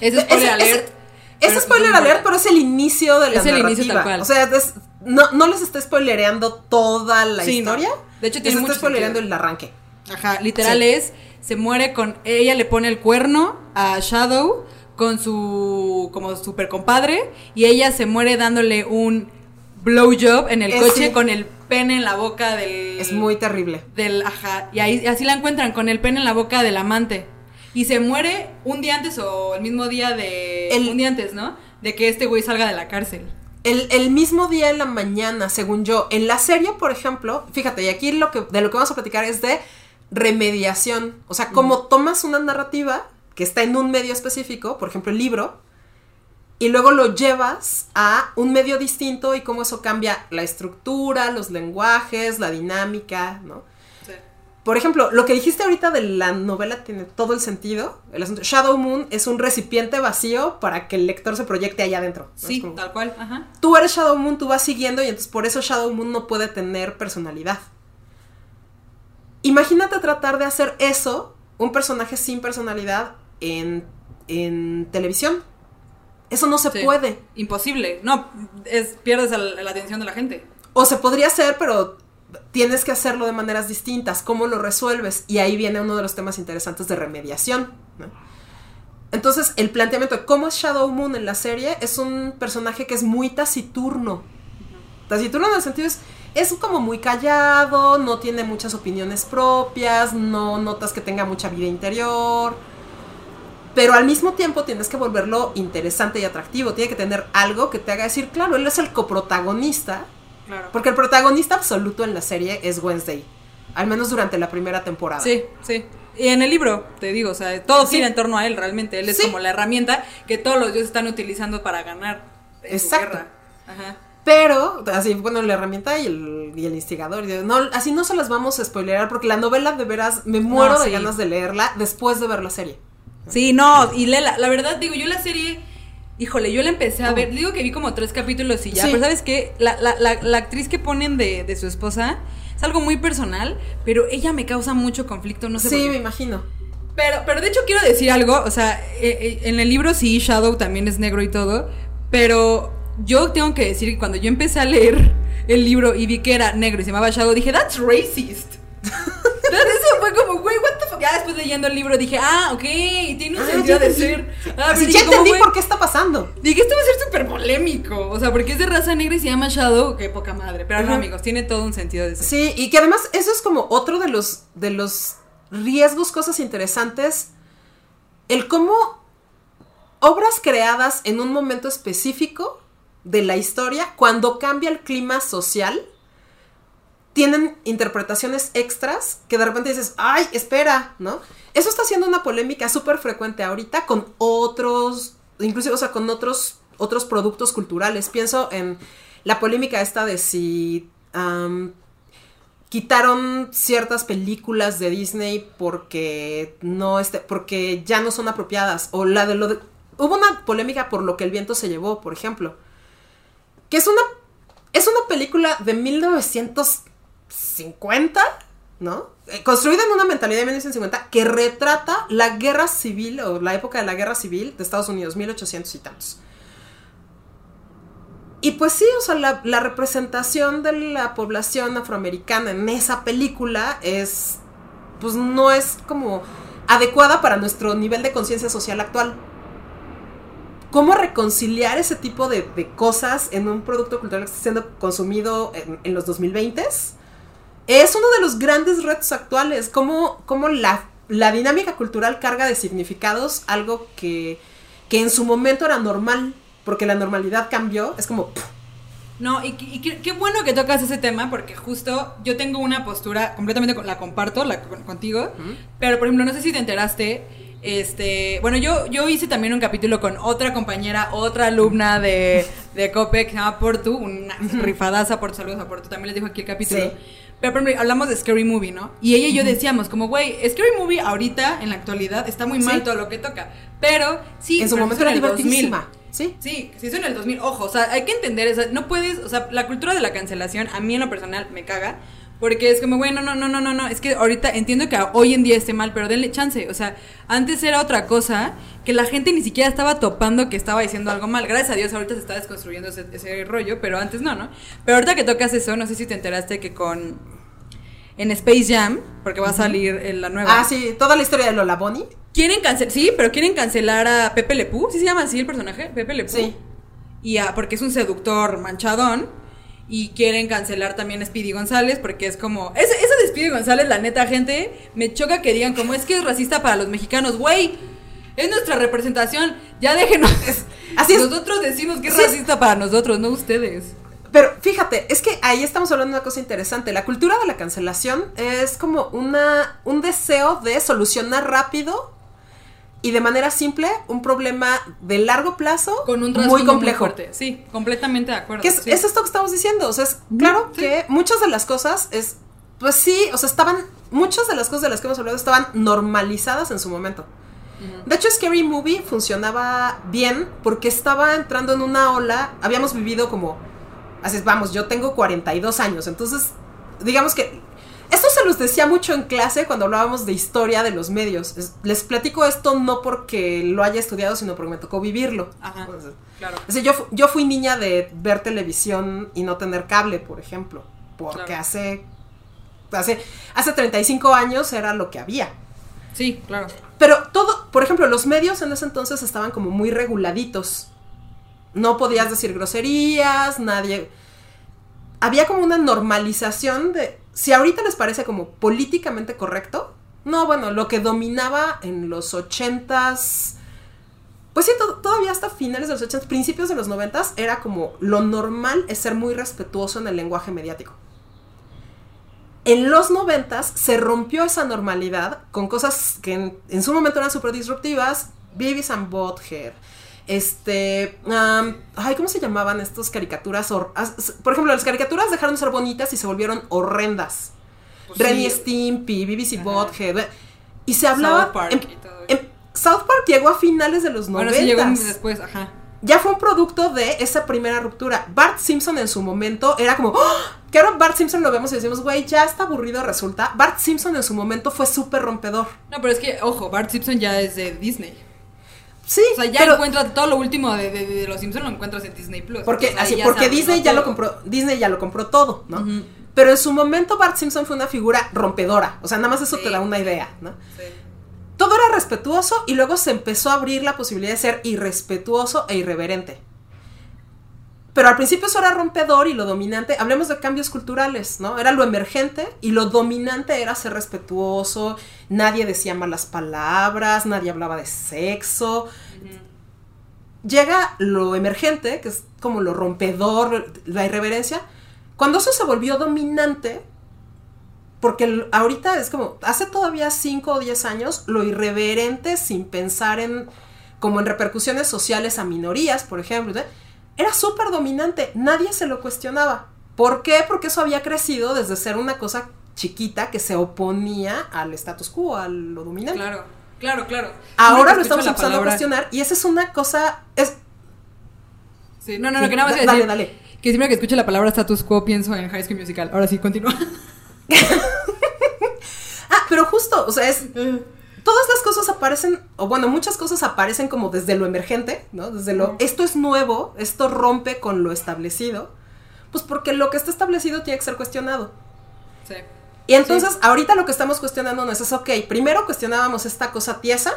A: Es
B: Ese-
A: spoiler
B: ese-
A: alert.
B: Es spoiler alert, pero es el inicio de la
A: Es el inicio
B: narrativa.
A: tal cual.
B: O sea, es- no, no les está spoilereando toda la
A: Sí, no.
B: historia.
A: De hecho, tiene
B: les
A: mucho
B: está spoilereando
A: sentido.
B: el arranque.
A: Ajá, literal
B: Sí.
A: es, se muere con, ella le pone el cuerno a Shadow con su, como super compadre, y ella se muere dándole un blowjob en el coche
B: sí.
A: con el pene en la boca del...
B: Es muy terrible.
A: Del, ajá, y ahí, así la encuentran con el pene en la boca del amante. Y se muere un día antes o el mismo día de...
B: El-
A: Un día antes, ¿no? De que este güey salga de la cárcel.
B: El, el mismo día en la mañana, según yo, en la serie, por ejemplo, fíjate, y aquí lo que, de lo que vamos a platicar es de remediación. O sea, cómo tomas una narrativa que está en un medio específico, por ejemplo, el libro, y luego lo llevas a un medio distinto y cómo eso cambia la estructura, los lenguajes, la dinámica, ¿no? Por ejemplo, lo que dijiste ahorita de la novela tiene todo el sentido. El asunto, Shadow Moon es un recipiente vacío para que el lector se proyecte allá adentro.
A: Sí,
B: como-
A: tal cual, ajá.
B: tú eres Shadow Moon, tú vas siguiendo y entonces por eso Shadow Moon no puede tener personalidad. Imagínate tratar de hacer eso, un personaje sin personalidad, en, en televisión. Eso no se
A: Sí.
B: puede.
A: Imposible. No, es, pierdes el- la atención de la gente.
B: O se podría hacer, pero tienes que hacerlo de maneras distintas. ¿Cómo lo resuelves? Y ahí viene uno de los temas interesantes de remediación. Entonces, el planteamiento de cómo es Shadow Moon en la serie es un personaje que es muy taciturno. Taciturno en el sentido es, es como muy callado, no tiene muchas opiniones propias, no notas que tenga mucha vida interior. Pero al mismo tiempo tienes que volverlo interesante y atractivo. Tiene que tener algo que te haga decir, claro, él es el coprotagonista.
A: Claro.
B: Porque el protagonista absoluto en la serie es Wednesday. Al menos durante la primera temporada.
A: Sí, sí. Y en el libro, te digo, o sea, todo
B: Sí.
A: gira en torno a él realmente. Él es
B: Sí.
A: como la herramienta que todos los dioses están utilizando para ganar en su
B: Exacto.
A: guerra. Ajá.
B: Pero, así, bueno, la herramienta y el, y el instigador. No, así no se las vamos a spoilerar porque la novela de veras me muero
A: No,
B: de ganas de leerla después de ver la serie.
A: Sí, no, y Lela, la verdad, digo, yo la serie, híjole, yo la empecé a ver, digo que vi como tres capítulos y ya,
B: Sí.
A: pero ¿sabes qué? La, la, la, la actriz que ponen de, de su esposa es algo muy personal, pero ella me causa mucho conflicto, no sé
B: sí,
A: por qué.
B: me imagino.
A: Pero, pero de hecho quiero decir algo, o sea, eh, eh, en el libro sí, Shadow también es negro y todo, pero yo tengo que decir que cuando yo empecé a leer el libro y vi que era negro y se llamaba Shadow, dije, that's racist. Entonces eso fue como, güey, what the fuck. Ya después leyendo el libro dije, ah, ok, tiene un
B: Ah,
A: sentido de ser. Ah, pero
B: ya entendí por qué está pasando.
A: Dije, esto va a ser súper polémico. O sea, porque es de raza negra y se llama Shadow, qué poca madre. Pero no, amigos, tiene todo un sentido de ser.
B: Sí, y que además eso es como otro de los, de los riesgos, cosas interesantes. El cómo obras creadas en un momento específico de la historia, cuando cambia el clima social, tienen interpretaciones extras que de repente dices, ay, espera, ¿no? Eso está siendo una polémica súper frecuente ahorita con otros, inclusive, o sea, con otros, otros productos culturales. Pienso en la polémica esta de si quitaron ciertas películas de Disney porque no este, porque ya no son apropiadas o la de lo de, hubo una polémica por lo que el viento se llevó, por ejemplo, que es una es una película de 1950, ¿no? Eh, Construida en una mentalidad de 1950 que retrata la guerra civil o la época de la guerra civil de Estados Unidos, 1800 y tantos. Y pues sí, o sea, la, representación de la población afroamericana en esa película es, pues no es como adecuada para nuestro nivel de conciencia social actual. ¿Cómo reconciliar ese tipo de, de cosas en un producto cultural que está siendo consumido en, en los 2020s? Es uno de los grandes retos actuales. ¿Cómo, cómo la, la dinámica cultural carga de significados algo que, que en su momento era normal? Porque la normalidad cambió. Es como...
A: No, y, y qué, qué bueno que tocas ese tema porque justo yo tengo una postura completamente la comparto la, contigo, pero por ejemplo, no sé si te enteraste, este, bueno, yo yo hice también un capítulo con otra compañera, otra alumna de de Cope que se llama Portu, una rifadaza por saludos a Portu, también les dijo aquí el capítulo.
B: Sí.
A: Pero ejemplo, hablamos de Scary Movie, ¿no? Y ella y yo decíamos como, güey, Scary Movie ahorita en la actualidad está muy mal
B: Sí.
A: todo lo que toca, pero sí,
B: en su
A: pero
B: momento era
A: en el 2000.
B: divertidísima. Sí.
A: Sí, se hizo en el 2000. Ojo, o sea, hay que entender, o sea, no puedes, o sea, la cultura de la cancelación a mí en lo personal me caga. Porque es como, bueno, no, no, no, no, no, es que ahorita entiendo que hoy en día esté mal, pero denle chance. O sea, antes era otra cosa que la gente ni siquiera estaba topando que estaba diciendo algo mal. Gracias a Dios ahorita se está desconstruyendo ese, ese rollo, pero antes no, ¿no? Pero ahorita que tocas eso, no sé si te enteraste que con... En Space Jam, porque va a salir en la nueva.
B: Ah, sí, toda la historia de Lola Bonnie.
A: Quieren cancelar, sí, pero quieren cancelar a Pepe Le Pew, ¿sí se llama así el personaje? Pepe Le Pew.
B: Sí.
A: Y a, porque es un seductor manchadón. Y quieren cancelar también a Speedy González porque es como... Ese, ese de Speedy González, la neta, gente, me choca que digan como es que es racista para los mexicanos. Güey, es nuestra representación. Ya déjenos.
B: Así es.
A: Nosotros decimos que es. racista para nosotros, no ustedes.
B: Pero fíjate, es que ahí estamos hablando de una cosa interesante. La cultura de la cancelación es como una, un deseo de solucionar rápido y de manera simple un problema de largo plazo
A: Con un
B: muy
A: muy,
B: complejo.
A: fuerte. Sí, completamente de acuerdo.
B: Que es,
A: sí.
B: es esto que estamos diciendo. O sea, es claro
A: sí.
B: que muchas de las cosas es. Pues sí, o sea, estaban. Muchas de las cosas de las que hemos hablado estaban normalizadas en su momento. De hecho, Scary Movie funcionaba bien porque estaba entrando en una ola. Habíamos vivido como. Así es, vamos, yo tengo 42 años. Entonces, digamos que. Esto se los decía mucho en clase cuando hablábamos de historia de los medios. Es- les platico esto no porque lo haya estudiado, sino porque me tocó vivirlo.
A: Ajá,
B: Entonces,
A: claro.
B: o sea, yo, yo fui niña de ver televisión y no tener cable, por ejemplo. Porque
A: Claro.
B: hace, hace. Hace 35 años era lo que había.
A: Sí, claro.
B: Pero todo, por ejemplo, los medios en ese entonces estaban como muy reguladitos. No podías decir groserías, nadie. Había como una normalización de. Si ahorita les parece como políticamente correcto. No, bueno, lo que dominaba en los ochentas. Pues sí, to- todavía hasta finales de los ochentas, principios de los noventas, era como lo normal es ser muy respetuoso en el lenguaje mediático. En los noventas se rompió esa normalidad con cosas que en, en su momento eran súper disruptivas. Beavis and Butthead. Este. ay, ¿cómo se llamaban estos caricaturas? Por ejemplo, las caricaturas dejaron de ser bonitas y se volvieron horrendas.
A: Pues
B: Ren
A: sí.
B: Stimpy,
A: Ajá.
B: Butthead. Y se hablaba.
A: South Park
B: en-
A: y todo eso.
B: en- South Park llegó a finales de los
A: Bueno,
B: noventas.
A: sí llegó después, ajá.
B: Ya fue un producto de esa primera ruptura. Bart Simpson en su momento era como. ¡Ah! Que ahora Bart Simpson lo vemos y decimos, güey, ya está aburrido, resulta. Bart Simpson en su momento fue súper rompedor.
A: No, pero es que, ojo, Bart Simpson ya es de Disney.
B: Sí,
A: O sea, ya
B: pero-
A: encuentras todo lo último de, de- de los Simpsons lo encuentras en Disney Plus.
B: Porque, así, porque
A: sabes,
B: Disney
A: ¿no?
B: ya lo compró, Disney ya lo compró todo, ¿no? Pero en su momento Bart Simpson fue una figura rompedora. O sea, nada más eso
A: Sí.
B: te da una idea, ¿no?
A: Sí.
B: Todo era respetuoso y luego se empezó a abrir la posibilidad de ser irrespetuoso e irreverente. Pero al principio eso era rompedor y lo dominante, hablemos de cambios culturales, ¿no? Era lo emergente y lo dominante era ser respetuoso, nadie decía malas palabras, nadie hablaba de sexo. Llega lo emergente, que es como lo rompedor, la irreverencia. Cuando eso se volvió dominante, porque ahorita es como, hace todavía 5 o 10 años, lo irreverente sin pensar en, como en repercusiones sociales a minorías, por ejemplo, ¿eh? Era súper dominante, nadie se lo cuestionaba. ¿Por qué? Porque eso había crecido desde ser una cosa chiquita que se oponía al status quo, a lo dominante.
A: Claro, claro, claro.
B: Ahora lo estamos empezando a
A: palabra-
B: cuestionar y esa es una cosa, es,
A: Sí, no, no, no, que nada más
B: Da-
A: a
B: dale,
A: decir
B: dale.
A: Que siempre que escucho la palabra status quo pienso en High School Musical. Ahora sí, continúa.
B: Ah, pero justo, o sea, es. Todas las cosas aparecen, o bueno, muchas cosas aparecen como desde lo emergente, ¿no? Desde lo. Esto es nuevo, esto rompe con lo establecido. Pues porque lo que está establecido tiene que ser cuestionado.
A: Sí.
B: Y entonces, ahorita lo que estamos cuestionando no es eso, ok, primero cuestionábamos esta cosa tiesa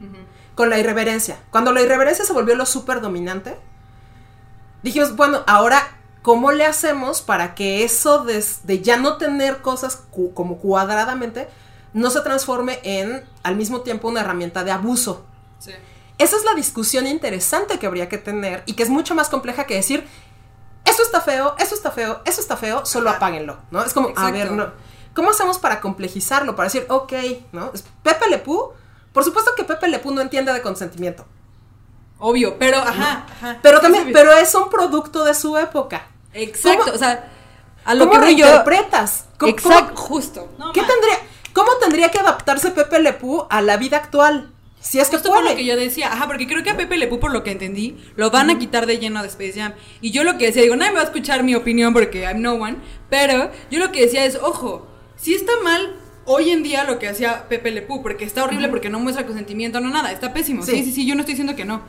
A: Ujú.
B: con la irreverencia. Cuando la irreverencia se volvió lo súper dominante, dijimos, bueno, ahora, ¿cómo le hacemos para que eso de, de ya no tener cosas cu- como cuadradamente no se transforme en, al mismo tiempo, una herramienta de abuso?
A: Sí.
B: Esa es la discusión interesante que habría que tener y que es mucho más compleja que decir, eso está feo, eso está feo, eso está feo, solo
A: Ajá.
B: apáguenlo, ¿no? Es como, a ver, no, ¿cómo hacemos para complejizarlo? Para decir, ok, ¿no? Pepe Lepú, por supuesto que Pepe Lepú no entiende de consentimiento,
A: Obvio, pero ajá, ajá.
B: pero también, pero es un producto de su época.
A: Exacto,
B: ¿Cómo-
A: o sea, a lo
B: ¿Cómo
A: que
B: lo
A: voy yo.
B: interpretas? ¿Cómo-
A: Exacto,
B: cómo-
A: justo. No,
B: ¿Qué tendría, cómo tendría que adaptarse Pepe Lepú a la vida actual? Si es que
A: Justo por
B: puede.
A: lo que yo decía, ajá, porque creo que a Pepe Le Pew, por lo que entendí, lo van a quitar de lleno de Space Jam. Y yo lo que decía, digo, nadie me va a escuchar mi opinión porque I'm no one, pero yo lo que decía es, ojo, si está mal hoy en día lo que hacía Pepe Le Pew, porque está horrible, porque no muestra consentimiento, no nada, está pésimo. Sí.
B: Sí.
A: sí, sí, yo no estoy diciendo que no.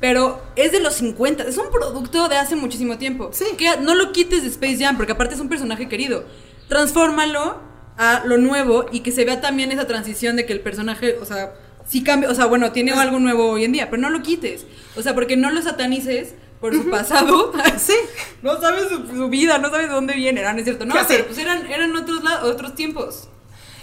A: Pero es de los 50, es un producto de hace muchísimo tiempo.
B: Sí.
A: Que no lo quites de Space Jam, porque aparte es un personaje querido. Transfórmalo a lo nuevo y que se vea también esa transición de que el personaje, o sea, sí cambia, o sea, bueno, tiene algo nuevo hoy en día, pero no lo quites. O sea, porque no lo satanices por su pasado.
B: Sí.
A: no sabes su, su vida, no sabes de dónde viene, ¿no? ¿No es cierto? No, pero pues eran, eran otros, otros tiempos.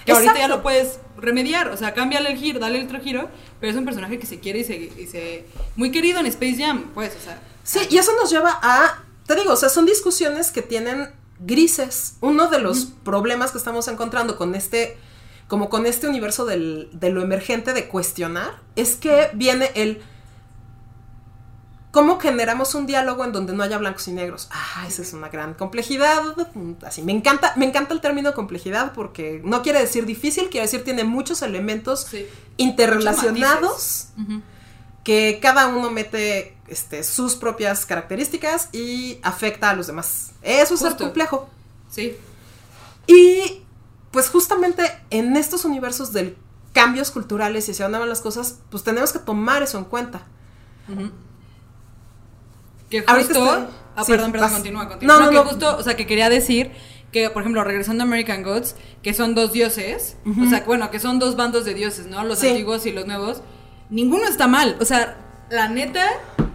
A: Que ahorita ya
B: Exacto.
A: lo puedes remediar, o sea, cámbiale el giro, dale otro giro, pero es un personaje que se quiere y se, y se... Muy querido en Space Jam, pues, o sea...
B: Sí, y eso nos lleva a, te digo, o sea, son discusiones que tienen grises. Uno de los problemas que estamos encontrando con este, como con este universo del- de lo emergente de cuestionar, es que viene el, ¿cómo generamos un diálogo en donde no haya blancos y negros? Ah, esa es una gran complejidad. Así, me encanta, me encanta el término complejidad porque no quiere decir difícil, quiere decir tiene muchos elementos
A: Sí.
B: interrelacionados que cada uno mete este, sus propias características y afecta a los demás. Eso es el
A: Justo.
B: complejo.
A: Sí.
B: Y pues justamente en estos universos de cambios culturales y hacia dónde van las cosas, pues tenemos que tomar eso en cuenta.
A: Que
B: Ahorita
A: justo.
B: estoy-
A: Ah,
B: sí,
A: perdón, perdón,
B: vas.
A: continúa, continúa.
B: No,
A: No,
B: no,
A: que justo, o sea, que quería decir que, por ejemplo, regresando a American Gods, que son dos dioses, o sea, bueno, que son dos bandos de dioses, ¿no? Los
B: Sí.
A: antiguos y los nuevos. Ninguno está mal. O sea, la neta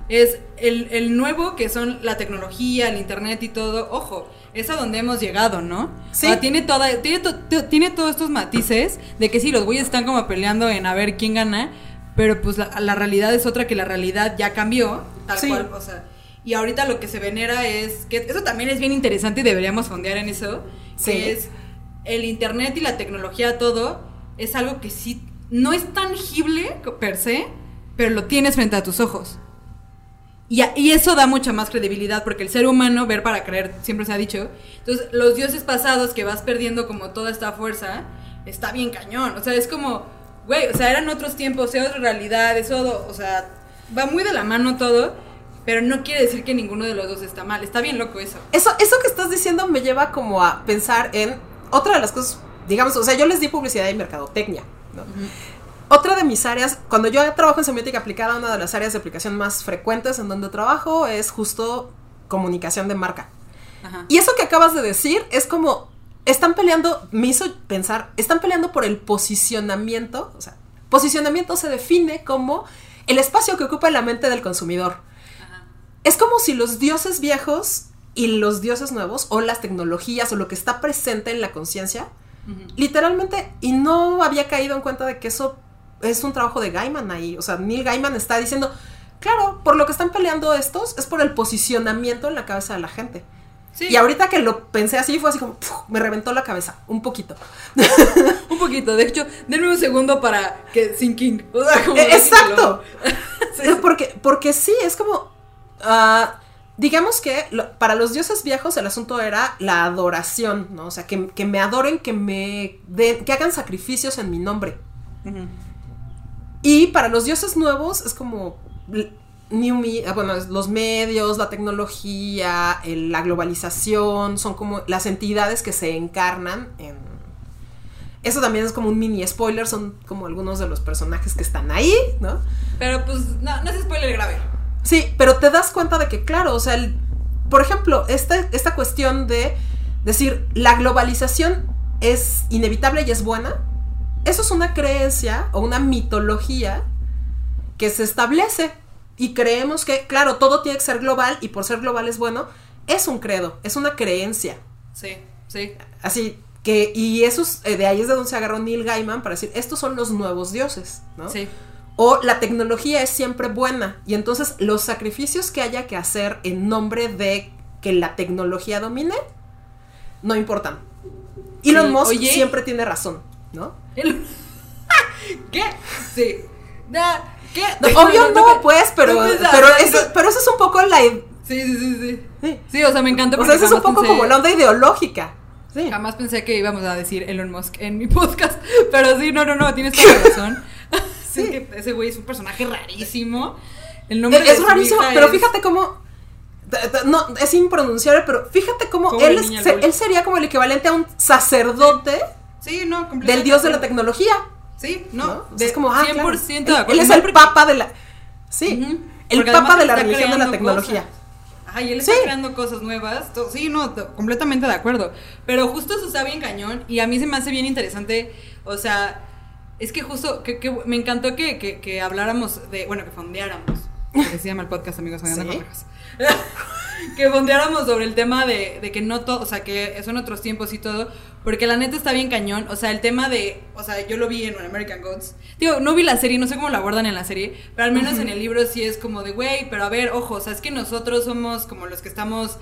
A: es el, el nuevo, que son la tecnología, el internet y todo. Ojo, es a donde hemos llegado, ¿no?
B: Sí.
A: O sea, tiene, toda, tiene, to- tiene todos estos matices de que sí, los güeyes están como peleando en a ver quién gana, pero pues la, la realidad es otra que la realidad ya cambió, tal
B: Sí.
A: cual, o sea. Y ahorita lo que se venera es que eso también es bien interesante y deberíamos fondear en eso,
B: Sí.
A: que es el internet y la tecnología todo es algo que sí no es tangible per se, pero lo tienes frente a tus ojos. Y, a- y eso da mucha más credibilidad porque el ser humano, ver para creer, siempre se ha dicho. Entonces, los dioses pasados que vas perdiendo como toda esta fuerza, está bien cañón. O sea, es como, güey, o sea, eran otros tiempos, era otra realidad, eso, o sea, va muy de la mano todo, pero no quiere decir que ninguno de los dos está mal. Está bien loco eso.
B: Eso, eso que estás diciendo me lleva como a pensar en otra de las cosas, digamos, o sea, yo les di publicidad y mercadotecnia, ¿no? Otra de mis áreas, cuando yo trabajo en semiótica aplicada, una de las áreas de aplicación más frecuentes en donde trabajo es justo comunicación de marca.
A: Ajá.
B: Y eso que acabas de decir es como, están peleando, me hizo pensar, están peleando por el posicionamiento, o sea, posicionamiento se define como el espacio que ocupa la mente del consumidor.
A: Ajá.
B: Es como si los dioses viejos y los dioses nuevos, o las tecnologías, o lo que está presente en la conciencia, literalmente, y no había caído en cuenta de que eso es un trabajo de Gaiman ahí. O sea, Neil Gaiman está diciendo, claro, por lo que están peleando estos es por el posicionamiento en la cabeza de la gente.
A: Sí,
B: Y ahorita que lo pensé así, fue así como, ¡puf! me reventó la cabeza, un poquito.
A: un poquito. De hecho, denme un segundo para que sinking. O sea, como que
B: exacto.
A: Sí.
B: Porque, porque sí, es como. ah, digamos que lo- para los dioses viejos el asunto era la adoración, ¿no? O sea, que, que me adoren, que me que hagan sacrificios en mi nombre. Y para los dioses nuevos es como. New me- ah, bueno, los medios, la tecnología, el- la globalización, son como las entidades que se encarnan en. Eso también es como un mini spoiler, son como algunos de los personajes que están ahí, ¿no?
A: Pero pues, no, no es spoiler grave.
B: Sí, pero te das cuenta de que, claro, o sea, el- por ejemplo, esta, esta cuestión de decir la globalización es inevitable y es buena, eso es una creencia o una mitología que se establece y creemos que, claro, todo tiene que ser global y por ser global es bueno, es un credo, es una creencia.
A: Sí, sí.
B: Así que, y eso es, eh, de ahí es de donde se agarró Neil Gaiman para decir, estos son los nuevos dioses, ¿no?
A: Sí.
B: O la tecnología es siempre buena y entonces los sacrificios que haya que hacer en nombre de que la tecnología domine, no importan. Elon
A: Sí,
B: Musk
A: oye.
B: siempre tiene razón, ¿no?
A: El- ¿Qué? Sí. ¿Qué?
B: Obvio no,
A: pe-
B: pues, pero,
A: no
B: pero,
A: no,
B: eso,
A: no.
B: pero eso es un poco la...
A: Sí, sí, sí, sí.
B: sí.
A: Sí, o sea, me encanta
B: O sea, eso es un poco
A: pensé-
B: como la onda ideológica. Sí.
A: Jamás pensé que íbamos a decir Elon Musk en mi podcast, pero sí, no, no, no, tienes toda la razón. sí, que ese güey es un personaje rarísimo. El nombre
B: Es,
A: de
B: es
A: su
B: rarísimo, pero fíjate cómo. No, es impronunciable, pero fíjate cómo él, es- él sería como el equivalente a un sacerdote
A: Sí, no, completamente.
B: del dios de la tecnología.
A: Sí,
B: ¿no?
A: no,
B: O sea,
A: de
B: es como, ah,
A: 100%
B: claro.
A: de
B: Él-
A: acuerdo.
B: Él es el papa de la. Sí, el papa de la religión de la tecnología.
A: cosas. Ajá, y él
B: Sí.
A: está creando cosas nuevas. Sí, no, completamente de acuerdo. Pero justo eso está bien cañón y a mí se me hace bien interesante. O sea, es que justo, que, que me encantó que, que, que habláramos de, bueno, que fondeáramos. Que se llama el podcast, amigos, fondeando
B: Sí.
A: con rejas. que fondeáramos sobre el tema de, de que no todo, o sea, que son otros tiempos y todo, porque la neta está bien cañón, o sea, el tema de, o sea, yo lo vi en American Gods, digo, no vi la serie, no sé cómo la abordan en la serie, pero al menos en el libro sí es como de, güey, pero a ver, ojo, o sea, es que nosotros somos como los que estamos,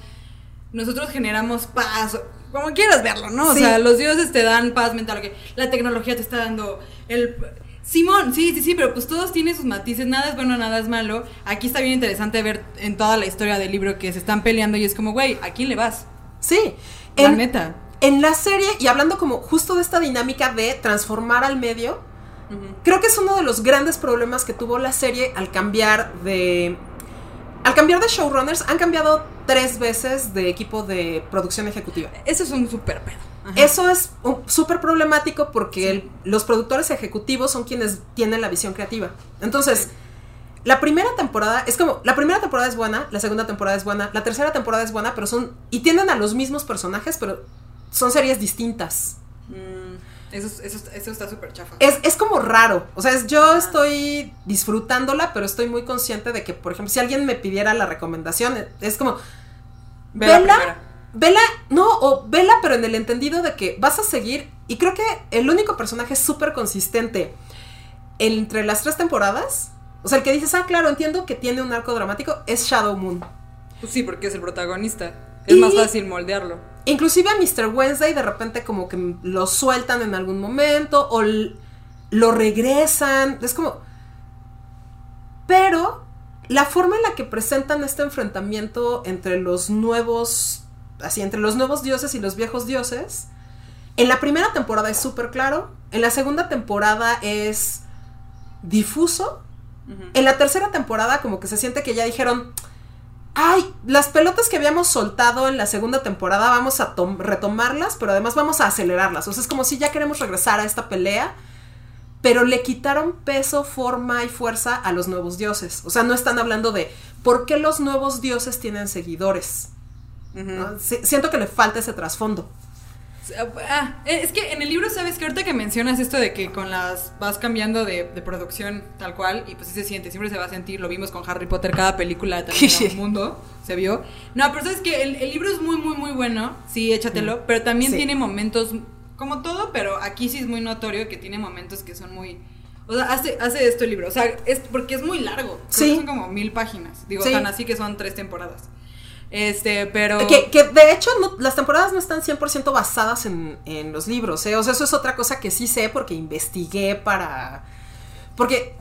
A: nosotros generamos paz, como quieras verlo, ¿no? O sea, los dioses te dan paz mental, que la tecnología te está dando el... Simón, sí, sí, sí, pero pues todos tienen sus matices, nada es bueno, nada es malo. Aquí está bien interesante ver en toda la historia del libro que se están peleando y es como, güey, ¿a quién le vas?
B: Sí.
A: La
B: En,
A: neta.
B: en la serie, y hablando como justo de esta dinámica de transformar al medio, creo que es uno de los grandes problemas que tuvo la serie al cambiar de. Al cambiar de showrunners, han cambiado tres veces de equipo de producción ejecutiva.
A: Eso es un super pedo. Ajá.
B: Eso es un- súper problemático porque el- los productores ejecutivos son quienes tienen la visión creativa. Entonces, la primera temporada es como, la primera temporada es buena, la segunda temporada es buena, la tercera temporada es buena, pero son, y tienen a los mismos personajes, pero son series distintas.
A: Mm, eso, es- eso, es- eso está súper chafa.
B: Es, es como raro, o sea, es, yo estoy disfrutándola, pero estoy muy consciente de que, por ejemplo, si alguien me pidiera la recomendación, es como,
A: Ve la
B: vela. Vela, no, o vela, pero en el entendido de que vas a seguir, y creo que el único personaje súper consistente entre las tres temporadas, o sea, el que dices, ah, claro, entiendo que tiene un arco dramático, es Shadow Moon.
A: Pues sí, porque es el protagonista. Es
B: Y-
A: más fácil moldearlo.
B: Inclusive a Mr. Wednesday de repente como que lo sueltan en algún momento o lo regresan. Es como... Pero la forma en la que presentan este enfrentamiento entre los nuevos... Así, entre los nuevos dioses y los viejos dioses. En la primera temporada es súper claro. En la segunda temporada es difuso. En la tercera temporada como que se siente que ya dijeron, ay, las pelotas que habíamos soltado en la segunda temporada vamos a tom- retomarlas, pero además vamos a acelerarlas. O sea, es como si ya queremos regresar a esta pelea, pero le quitaron peso, forma y fuerza a los nuevos dioses. O sea, no están hablando de por qué los nuevos dioses tienen seguidores. ¿No? Si- siento que le falta ese trasfondo.
A: Ah, es que en el libro, ¿sabes que Ahorita que mencionas esto de que con las vas cambiando de, de producción tal cual, y pues sí se siente, siempre se va a sentir, lo vimos con Harry Potter, cada película también era un mundo, se vio. No, pero sabes que el, el libro es muy, muy, muy bueno, sí, échatelo, pero también
B: Sí.
A: tiene momentos, como todo, pero aquí sí es muy notorio que tiene momentos que son muy... O sea, hace, hace esto el libro, o sea, es porque es muy largo,
B: Sí.
A: son como mil páginas, digo,
B: Sí.
A: tan así que son tres temporadas. Este, pero...
B: Que, que de hecho no- las temporadas no están 100% basadas en, en los libros, ¿eh? O sea, eso es otra cosa que sí sé porque investigué para... Porque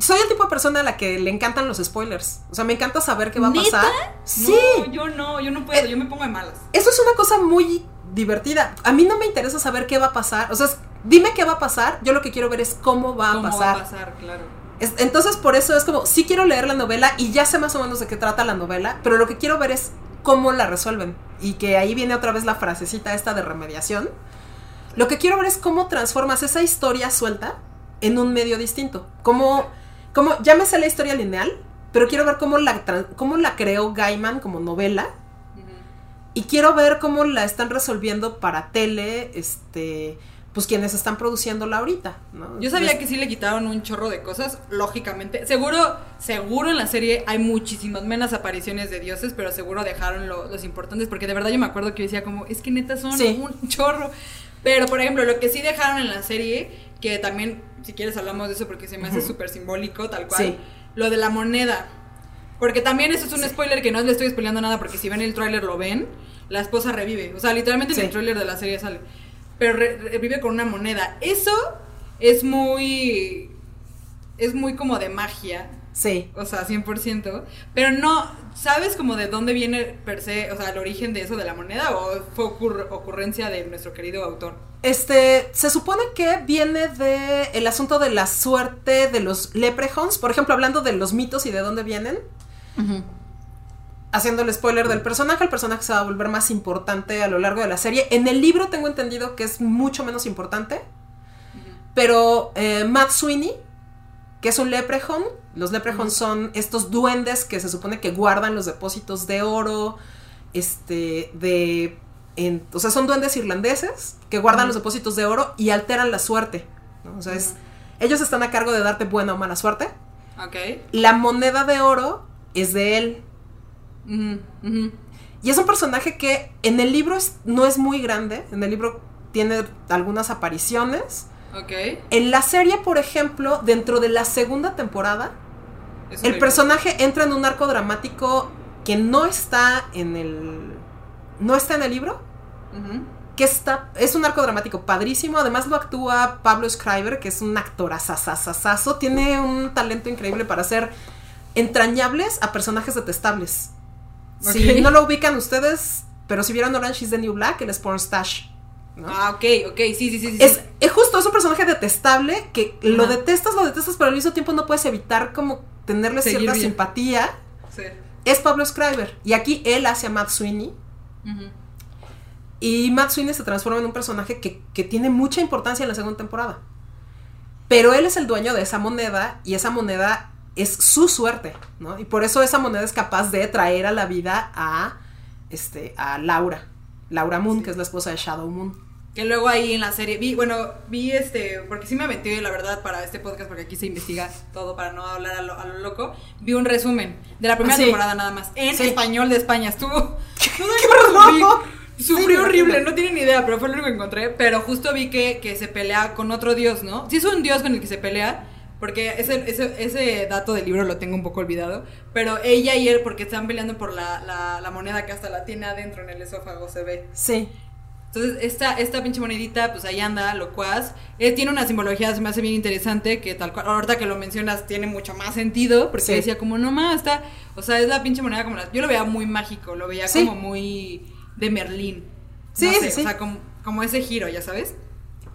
B: soy el tipo de persona a la que le encantan los spoilers. O sea, me encanta saber qué va a
A: ¿Neta?
B: pasar. Sí.
A: No, yo no, yo no puedo, yo me pongo de malas.
B: Eso es una cosa muy divertida. A mí no me interesa saber qué va a pasar. O sea, es- dime qué va a pasar. Yo lo que quiero ver es cómo va a
A: ¿Cómo
B: pasar.
A: va a pasar? Claro.
B: Es- entonces, por eso es como, sí quiero leer la novela y ya sé más o menos de qué trata la novela, pero lo que quiero ver es cómo la resuelven. Y que ahí viene otra vez la frasecita esta de remediación. Lo que quiero ver es cómo transformas esa historia suelta en un medio distinto. Cómo, cómo ya me sé la historia lineal, pero quiero ver cómo la, cómo la creó Gaiman como novela. Y quiero ver cómo la están resolviendo para tele, este, pues quienes están produciéndola ahorita, ¿no?
A: Yo sabía que sí le quitaron un chorro de cosas, lógicamente. Seguro, seguro en la serie hay muchísimas menos apariciones de dioses, pero seguro dejaron lo- los importantes, porque de verdad yo me acuerdo que yo decía como, es que neta son
B: Sí.
A: un chorro. Pero, por ejemplo, lo que sí dejaron en la serie, que también, si quieres hablamos de eso porque se me hace
B: Ujú.
A: súper simbólico, tal cual,
B: Sí.
A: lo de la moneda. Porque también eso es un spoiler que no le estoy spoileando nada porque si ven el tráiler lo ven, la esposa revive. O sea, literalmente en el tráiler de la serie sale. Pero re- revive con una moneda. Eso es muy... Es muy como de magia.
B: Sí.
A: O sea, 100%. Pero no, ¿sabes como de dónde viene per se, o sea, el origen de eso de la moneda? ¿O fue ocurr- ocurrencia de nuestro querido autor?
B: Este, se supone que viene de el asunto de la suerte de los leprechauns, por ejemplo, hablando de los mitos y de dónde vienen. Haciendo el spoiler del personaje, el personaje se va a volver más importante a lo largo de la serie. En el libro tengo entendido que es mucho menos importante. Pero eh, Matt Sweeney, que es un leprechaun, los leprechauns son estos duendes que se supone que guardan los depósitos de oro, este, de, en- o sea, son duendes irlandeses que guardan los depósitos de oro y alteran la suerte, ¿no? O sea, es- ellos están a cargo de darte buena o mala suerte.
A: Ok.
B: La moneda de oro es de él. Y es un personaje que en el libro es- no es muy grande, en el libro tiene algunas apariciones.
A: Ok.
B: En la serie, por ejemplo, dentro de la segunda temporada, el personaje entra en un arco dramático que no está en el no está en el libro, que está es un arco dramático padrísimo, además lo actúa Pablo Schreiber, que es un actor asasasasazo, tiene un talento increíble para hacer entrañables a personajes detestables. Si
A: Ok.
B: no lo ubican ustedes, pero si vieron Orange is the New Black, él es pornstash. ¿no?
A: Ah, ok, ok, sí, sí, sí. sí.
B: Es, es justo, es un personaje detestable que lo detestas, lo detestas, pero al mismo tiempo no puedes evitar como tenerle
A: Seguir
B: cierta
A: bien.
B: simpatía.
A: Sí.
B: Es Pablo Schreiber. Y aquí él hace a Matt Sweeney. Y Matt Sweeney se transforma en un personaje que, que tiene mucha importancia en la segunda temporada. Pero él es el dueño de esa moneda y esa moneda es su suerte, ¿no? Y por eso esa moneda es capaz de traer a la vida a, este, a Laura. Laura Moon, que es la esposa de Shadow Moon.
A: Que luego ahí en la serie, vi, bueno, vi este, porque sí me aventé la verdad para este podcast, porque aquí se investiga todo para no hablar a lo, a lo loco, vi un resumen de la primera
B: Ah, sí.
A: temporada nada más, en
B: Sí.
A: español de España, estuvo...
B: ¡Qué!
A: Sufrí
B: Sí,
A: horrible, no tienen ni idea, pero fue lo único que encontré, pero justo vi que, que se pelea con otro dios, ¿no? Sí es un dios con el que se pelea, porque ese, ese, ese dato del libro lo tengo un poco olvidado, pero ella y él, porque están peleando por la, la, la moneda que hasta la tiene adentro en el esófago, se ve.
B: Sí.
A: Entonces, esta, esta pinche monedita, pues ahí anda, locuaz. Eh, tiene una simbología, se me hace bien interesante, que tal cual, ahorita que lo mencionas, tiene mucho más sentido, porque
B: Sí.
A: decía como, no más, está, o sea, es la pinche moneda como la, yo lo veía muy mágico, lo veía
B: Sí.
A: como muy de Merlín.
B: Sí,
A: No sé,
B: sí, sí.
A: O sea, como, como ese giro, ya sabes.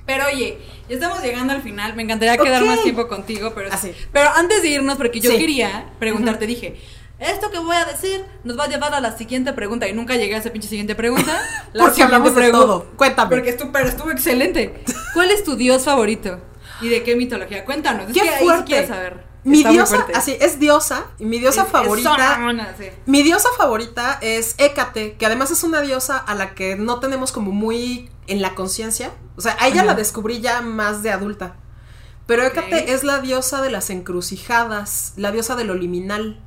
A: Pero oye, ya estamos llegando al final, me encantaría quedar más tiempo contigo, pero,
B: Ah, sí.
A: pero antes de irnos, porque yo
B: Sí.
A: quería preguntarte, dije, esto que voy a decir nos va a llevar a la siguiente pregunta, y nunca llegué a esa pinche siguiente pregunta. La
B: Porque hablamos de todo. Cuéntame.
A: porque estuvo, pero estuvo excelente. ¿Cuál es tu dios favorito? ¿Y de qué mitología? Cuéntanos.
B: ¡Qué
A: es que ahí sí
B: fuerte!
A: saber.
B: Mi
A: Está
B: diosa, así, es diosa, y mi diosa
A: Es- es
B: favorita.
A: sí.
B: Mi diosa favorita es Hécate, que además es una diosa a la que no tenemos como muy en la conciencia. O sea, a ella
A: Ajá.
B: la descubrí ya más de adulta. Pero. Hécate es la diosa de las encrucijadas, la diosa de lo liminal.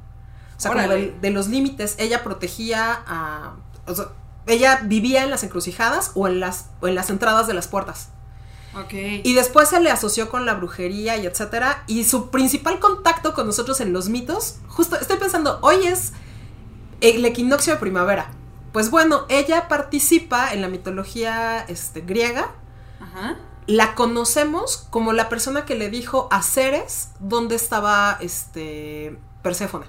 B: O sea, como de, los límites. Ella protegía a. O sea, ella vivía en las encrucijadas o en las, o en las entradas de las puertas.
A: Ok.
B: Y después se le asoció con la brujería y etcétera. Y su principal contacto con nosotros en los mitos, justo estoy pensando, hoy es el equinoccio de primavera. Pues bueno, ella participa en la mitología este, griega.
A: Ajá.
B: La conocemos como la persona que le dijo a Ceres dónde estaba este, Perséfone.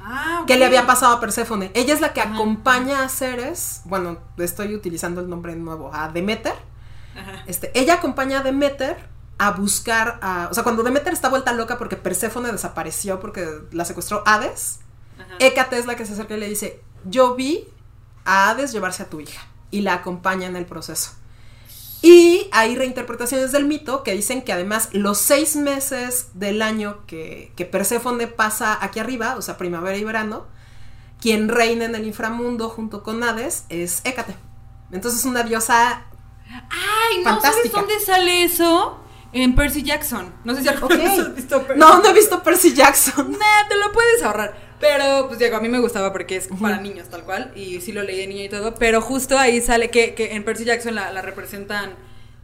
A: Ah.
B: ¿Qué le había pasado a Perséfone? Ella es la que
A: Ajá,
B: acompaña a Ceres. Bueno, estoy utilizando el nombre nuevo, a Demeter.
A: Ajá.
B: Este, ella acompaña a Demeter a buscar a. O sea, cuando Demeter está vuelta loca porque Perséfone desapareció porque la secuestró Hades,
A: Ajá.
B: Hécate es la que se acerca y le dice: Yo vi a Hades llevarse a tu hija. Y la acompaña en el proceso. Y hay reinterpretaciones del mito que dicen que además los seis meses del año que, que Perséfone pasa aquí arriba, o sea, primavera y verano, quien reina en el inframundo junto con Hades es Hécate. Entonces es una diosa
A: Ay, ¿no sabes dónde sale eso? En Percy Jackson. No sé si alguna
B: Ok.
A: vez has visto Percy
B: No, no he visto Percy Jackson.
A: Nah, te lo puedes ahorrar. Pero, pues, digo, a mí me gustaba porque es para niños, tal cual. Y sí lo leí de niña y todo. Pero justo ahí sale que, que en Percy Jackson la, la representan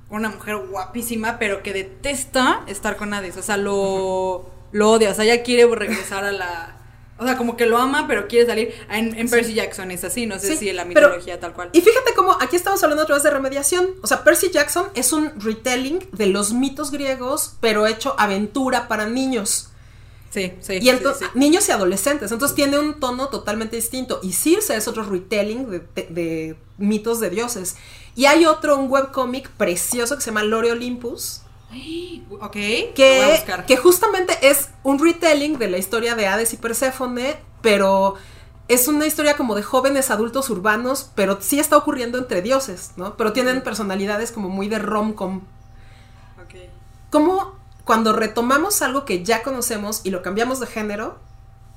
A: una mujer guapísima, pero que detesta estar con Hades. O sea, lo, lo odia. O sea, ella quiere regresar a la. O sea, como que lo ama, pero quiere salir. En, en Percy Jackson es así, no sé
B: Sí,
A: si en la
B: pero-
A: mitología tal cual.
B: Y fíjate cómo aquí estamos hablando otra vez de remediación. O sea, Percy Jackson es un retelling de los mitos griegos, pero hecho aventura para niños.
A: Sí, sí.
B: Y
A: sí,
B: entonces,
A: sí.
B: niños y adolescentes. Entonces tiene un tono totalmente distinto. Y Circe es otro retelling de, de- de mitos de dioses. Y hay otro, un webcómic precioso que se llama Lore Olympus,
A: Ok, lo voy a
B: que,
A: buscar.
B: que justamente es un retelling de la historia de Hades y Perséfone, pero es una historia como de jóvenes adultos urbanos, pero sí está ocurriendo entre dioses, ¿no? Pero tienen personalidades como muy de rom-com.
A: Ok.
B: Como cuando retomamos algo que ya conocemos y lo cambiamos de género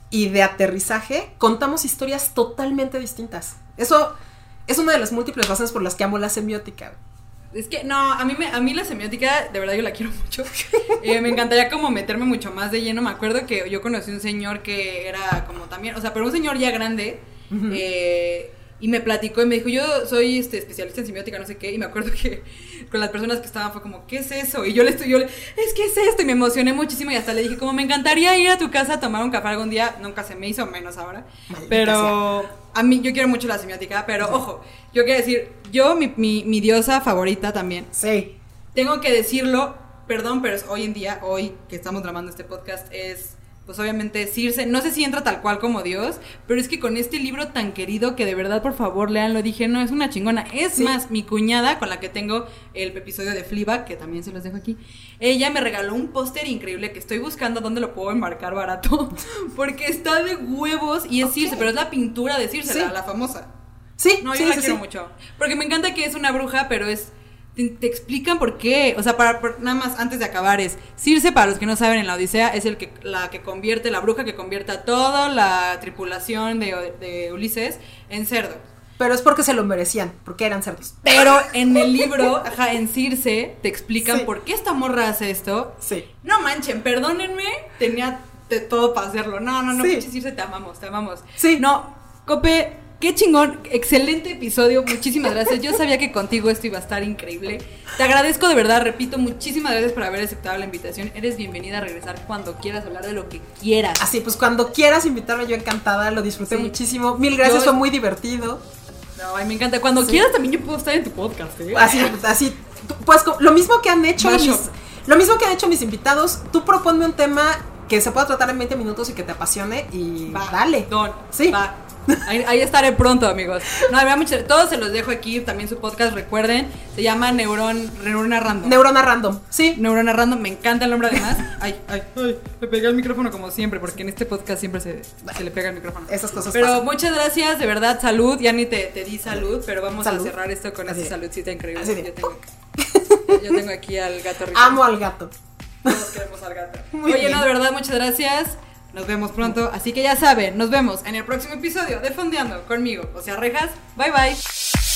B: y de aterrizaje, contamos historias totalmente distintas. Eso es una de las múltiples razones por las que amo la semiótica.
A: Es que no, a mí, me, a mí la semiótica, de verdad yo la quiero mucho. Eh, me encantaría como meterme mucho más de lleno. Me acuerdo que yo conocí un señor que era como también, o sea, pero un señor ya grande. eh, y me platicó y me dijo, yo soy este, especialista en semiótica, no sé qué. Y me acuerdo que con las personas que estaban fue como, ¿qué es eso? Y yo le estoy, yo le, es que es esto. Y me emocioné muchísimo y hasta le dije, como me encantaría ir a tu casa a tomar un café algún día. Nunca se me hizo, menos ahora.
B: Maldita
A: Pero a mí, yo quiero mucho la semiótica. Pero ojo, yo quiero decir, yo, mi, mi, mi diosa favorita también,
B: Sí.
A: tengo que decirlo, perdón, pero es hoy en día, hoy que estamos grabando este podcast, es pues obviamente Circe, no sé si entra tal cual como Dios, pero es que con este libro tan querido que de verdad por favor leanlo, dije, no, es una chingona. Es
B: Sí.
A: más, mi cuñada con la que tengo el episodio de Fleabag, que también se los dejo aquí, ella me regaló un póster increíble que estoy buscando dónde lo puedo enmarcar barato, porque está de huevos y es
B: Ok.
A: Circe, pero es la pintura de Circe,
B: Sí.
A: la, la famosa.
B: Sí,
A: No,
B: sí,
A: yo la quiero mucho. Porque me encanta que es una bruja, pero es. Te, te explican por qué. O sea, para, nada más antes de acabar es. Circe, para los que no saben, en la Odisea es el que la que convierte, la bruja que convierte a toda la tripulación de, de Ulises en cerdos.
B: Pero es porque se lo merecían, porque eran cerdos.
A: Pero en el libro, ajá, en Circe, te explican
B: Sí.
A: por qué esta morra hace esto.
B: Sí.
A: No manchen, perdónenme, tenía de todo para hacerlo. No, no, no,
B: Sí.
A: Circe, te amamos, te amamos.
B: Sí.
A: No, Cope, qué chingón, excelente episodio, muchísimas gracias. Yo sabía que contigo esto iba a estar increíble. Te agradezco de verdad, repito, muchísimas gracias por haber aceptado la invitación. Eres bienvenida a regresar cuando quieras hablar de lo que quieras.
B: Así, pues cuando quieras invitarme, yo encantada, lo disfruté
A: Sí.
B: muchísimo. Mil gracias,
A: Yo-
B: fue muy divertido.
A: No, ay, me encanta. Cuando quieras también yo puedo estar en tu podcast, ¿eh?
B: Así, así, pues lo mismo que han hecho mis, lo mismo que han hecho mis invitados, tú proponme un tema que se pueda tratar en 20 minutos y que te apasione y
A: Va,
B: dale.
A: Don,
B: Sí.
A: va. Ahí, ahí estaré pronto, amigos. No, mucho, todos se los dejo aquí, también su podcast, recuerden, se llama Neuron, Neurona Random.
B: Neurona random, sí.
A: Neurona Random, me encanta el nombre además. Ay, ay, ay, le pegué al micrófono como siempre, porque en este podcast siempre se, se le pega el micrófono.
B: Esas cosas
A: Pero
B: pasan.
A: muchas gracias, de verdad, salud. Ya ni te, te di salud, pero vamos
B: Salud.
A: a cerrar esto con esa saludcita increíble.
B: Así.
A: Yo tengo, yo tengo aquí al gato rico.
B: Amo al gato.
A: Todos queremos al gato.
B: Muy
A: Oye,
B: bien.
A: no, de verdad, muchas gracias. Nos vemos pronto. Así que ya saben, nos vemos en el próximo episodio de Fondeando conmigo, o sea, Rejas. Bye bye.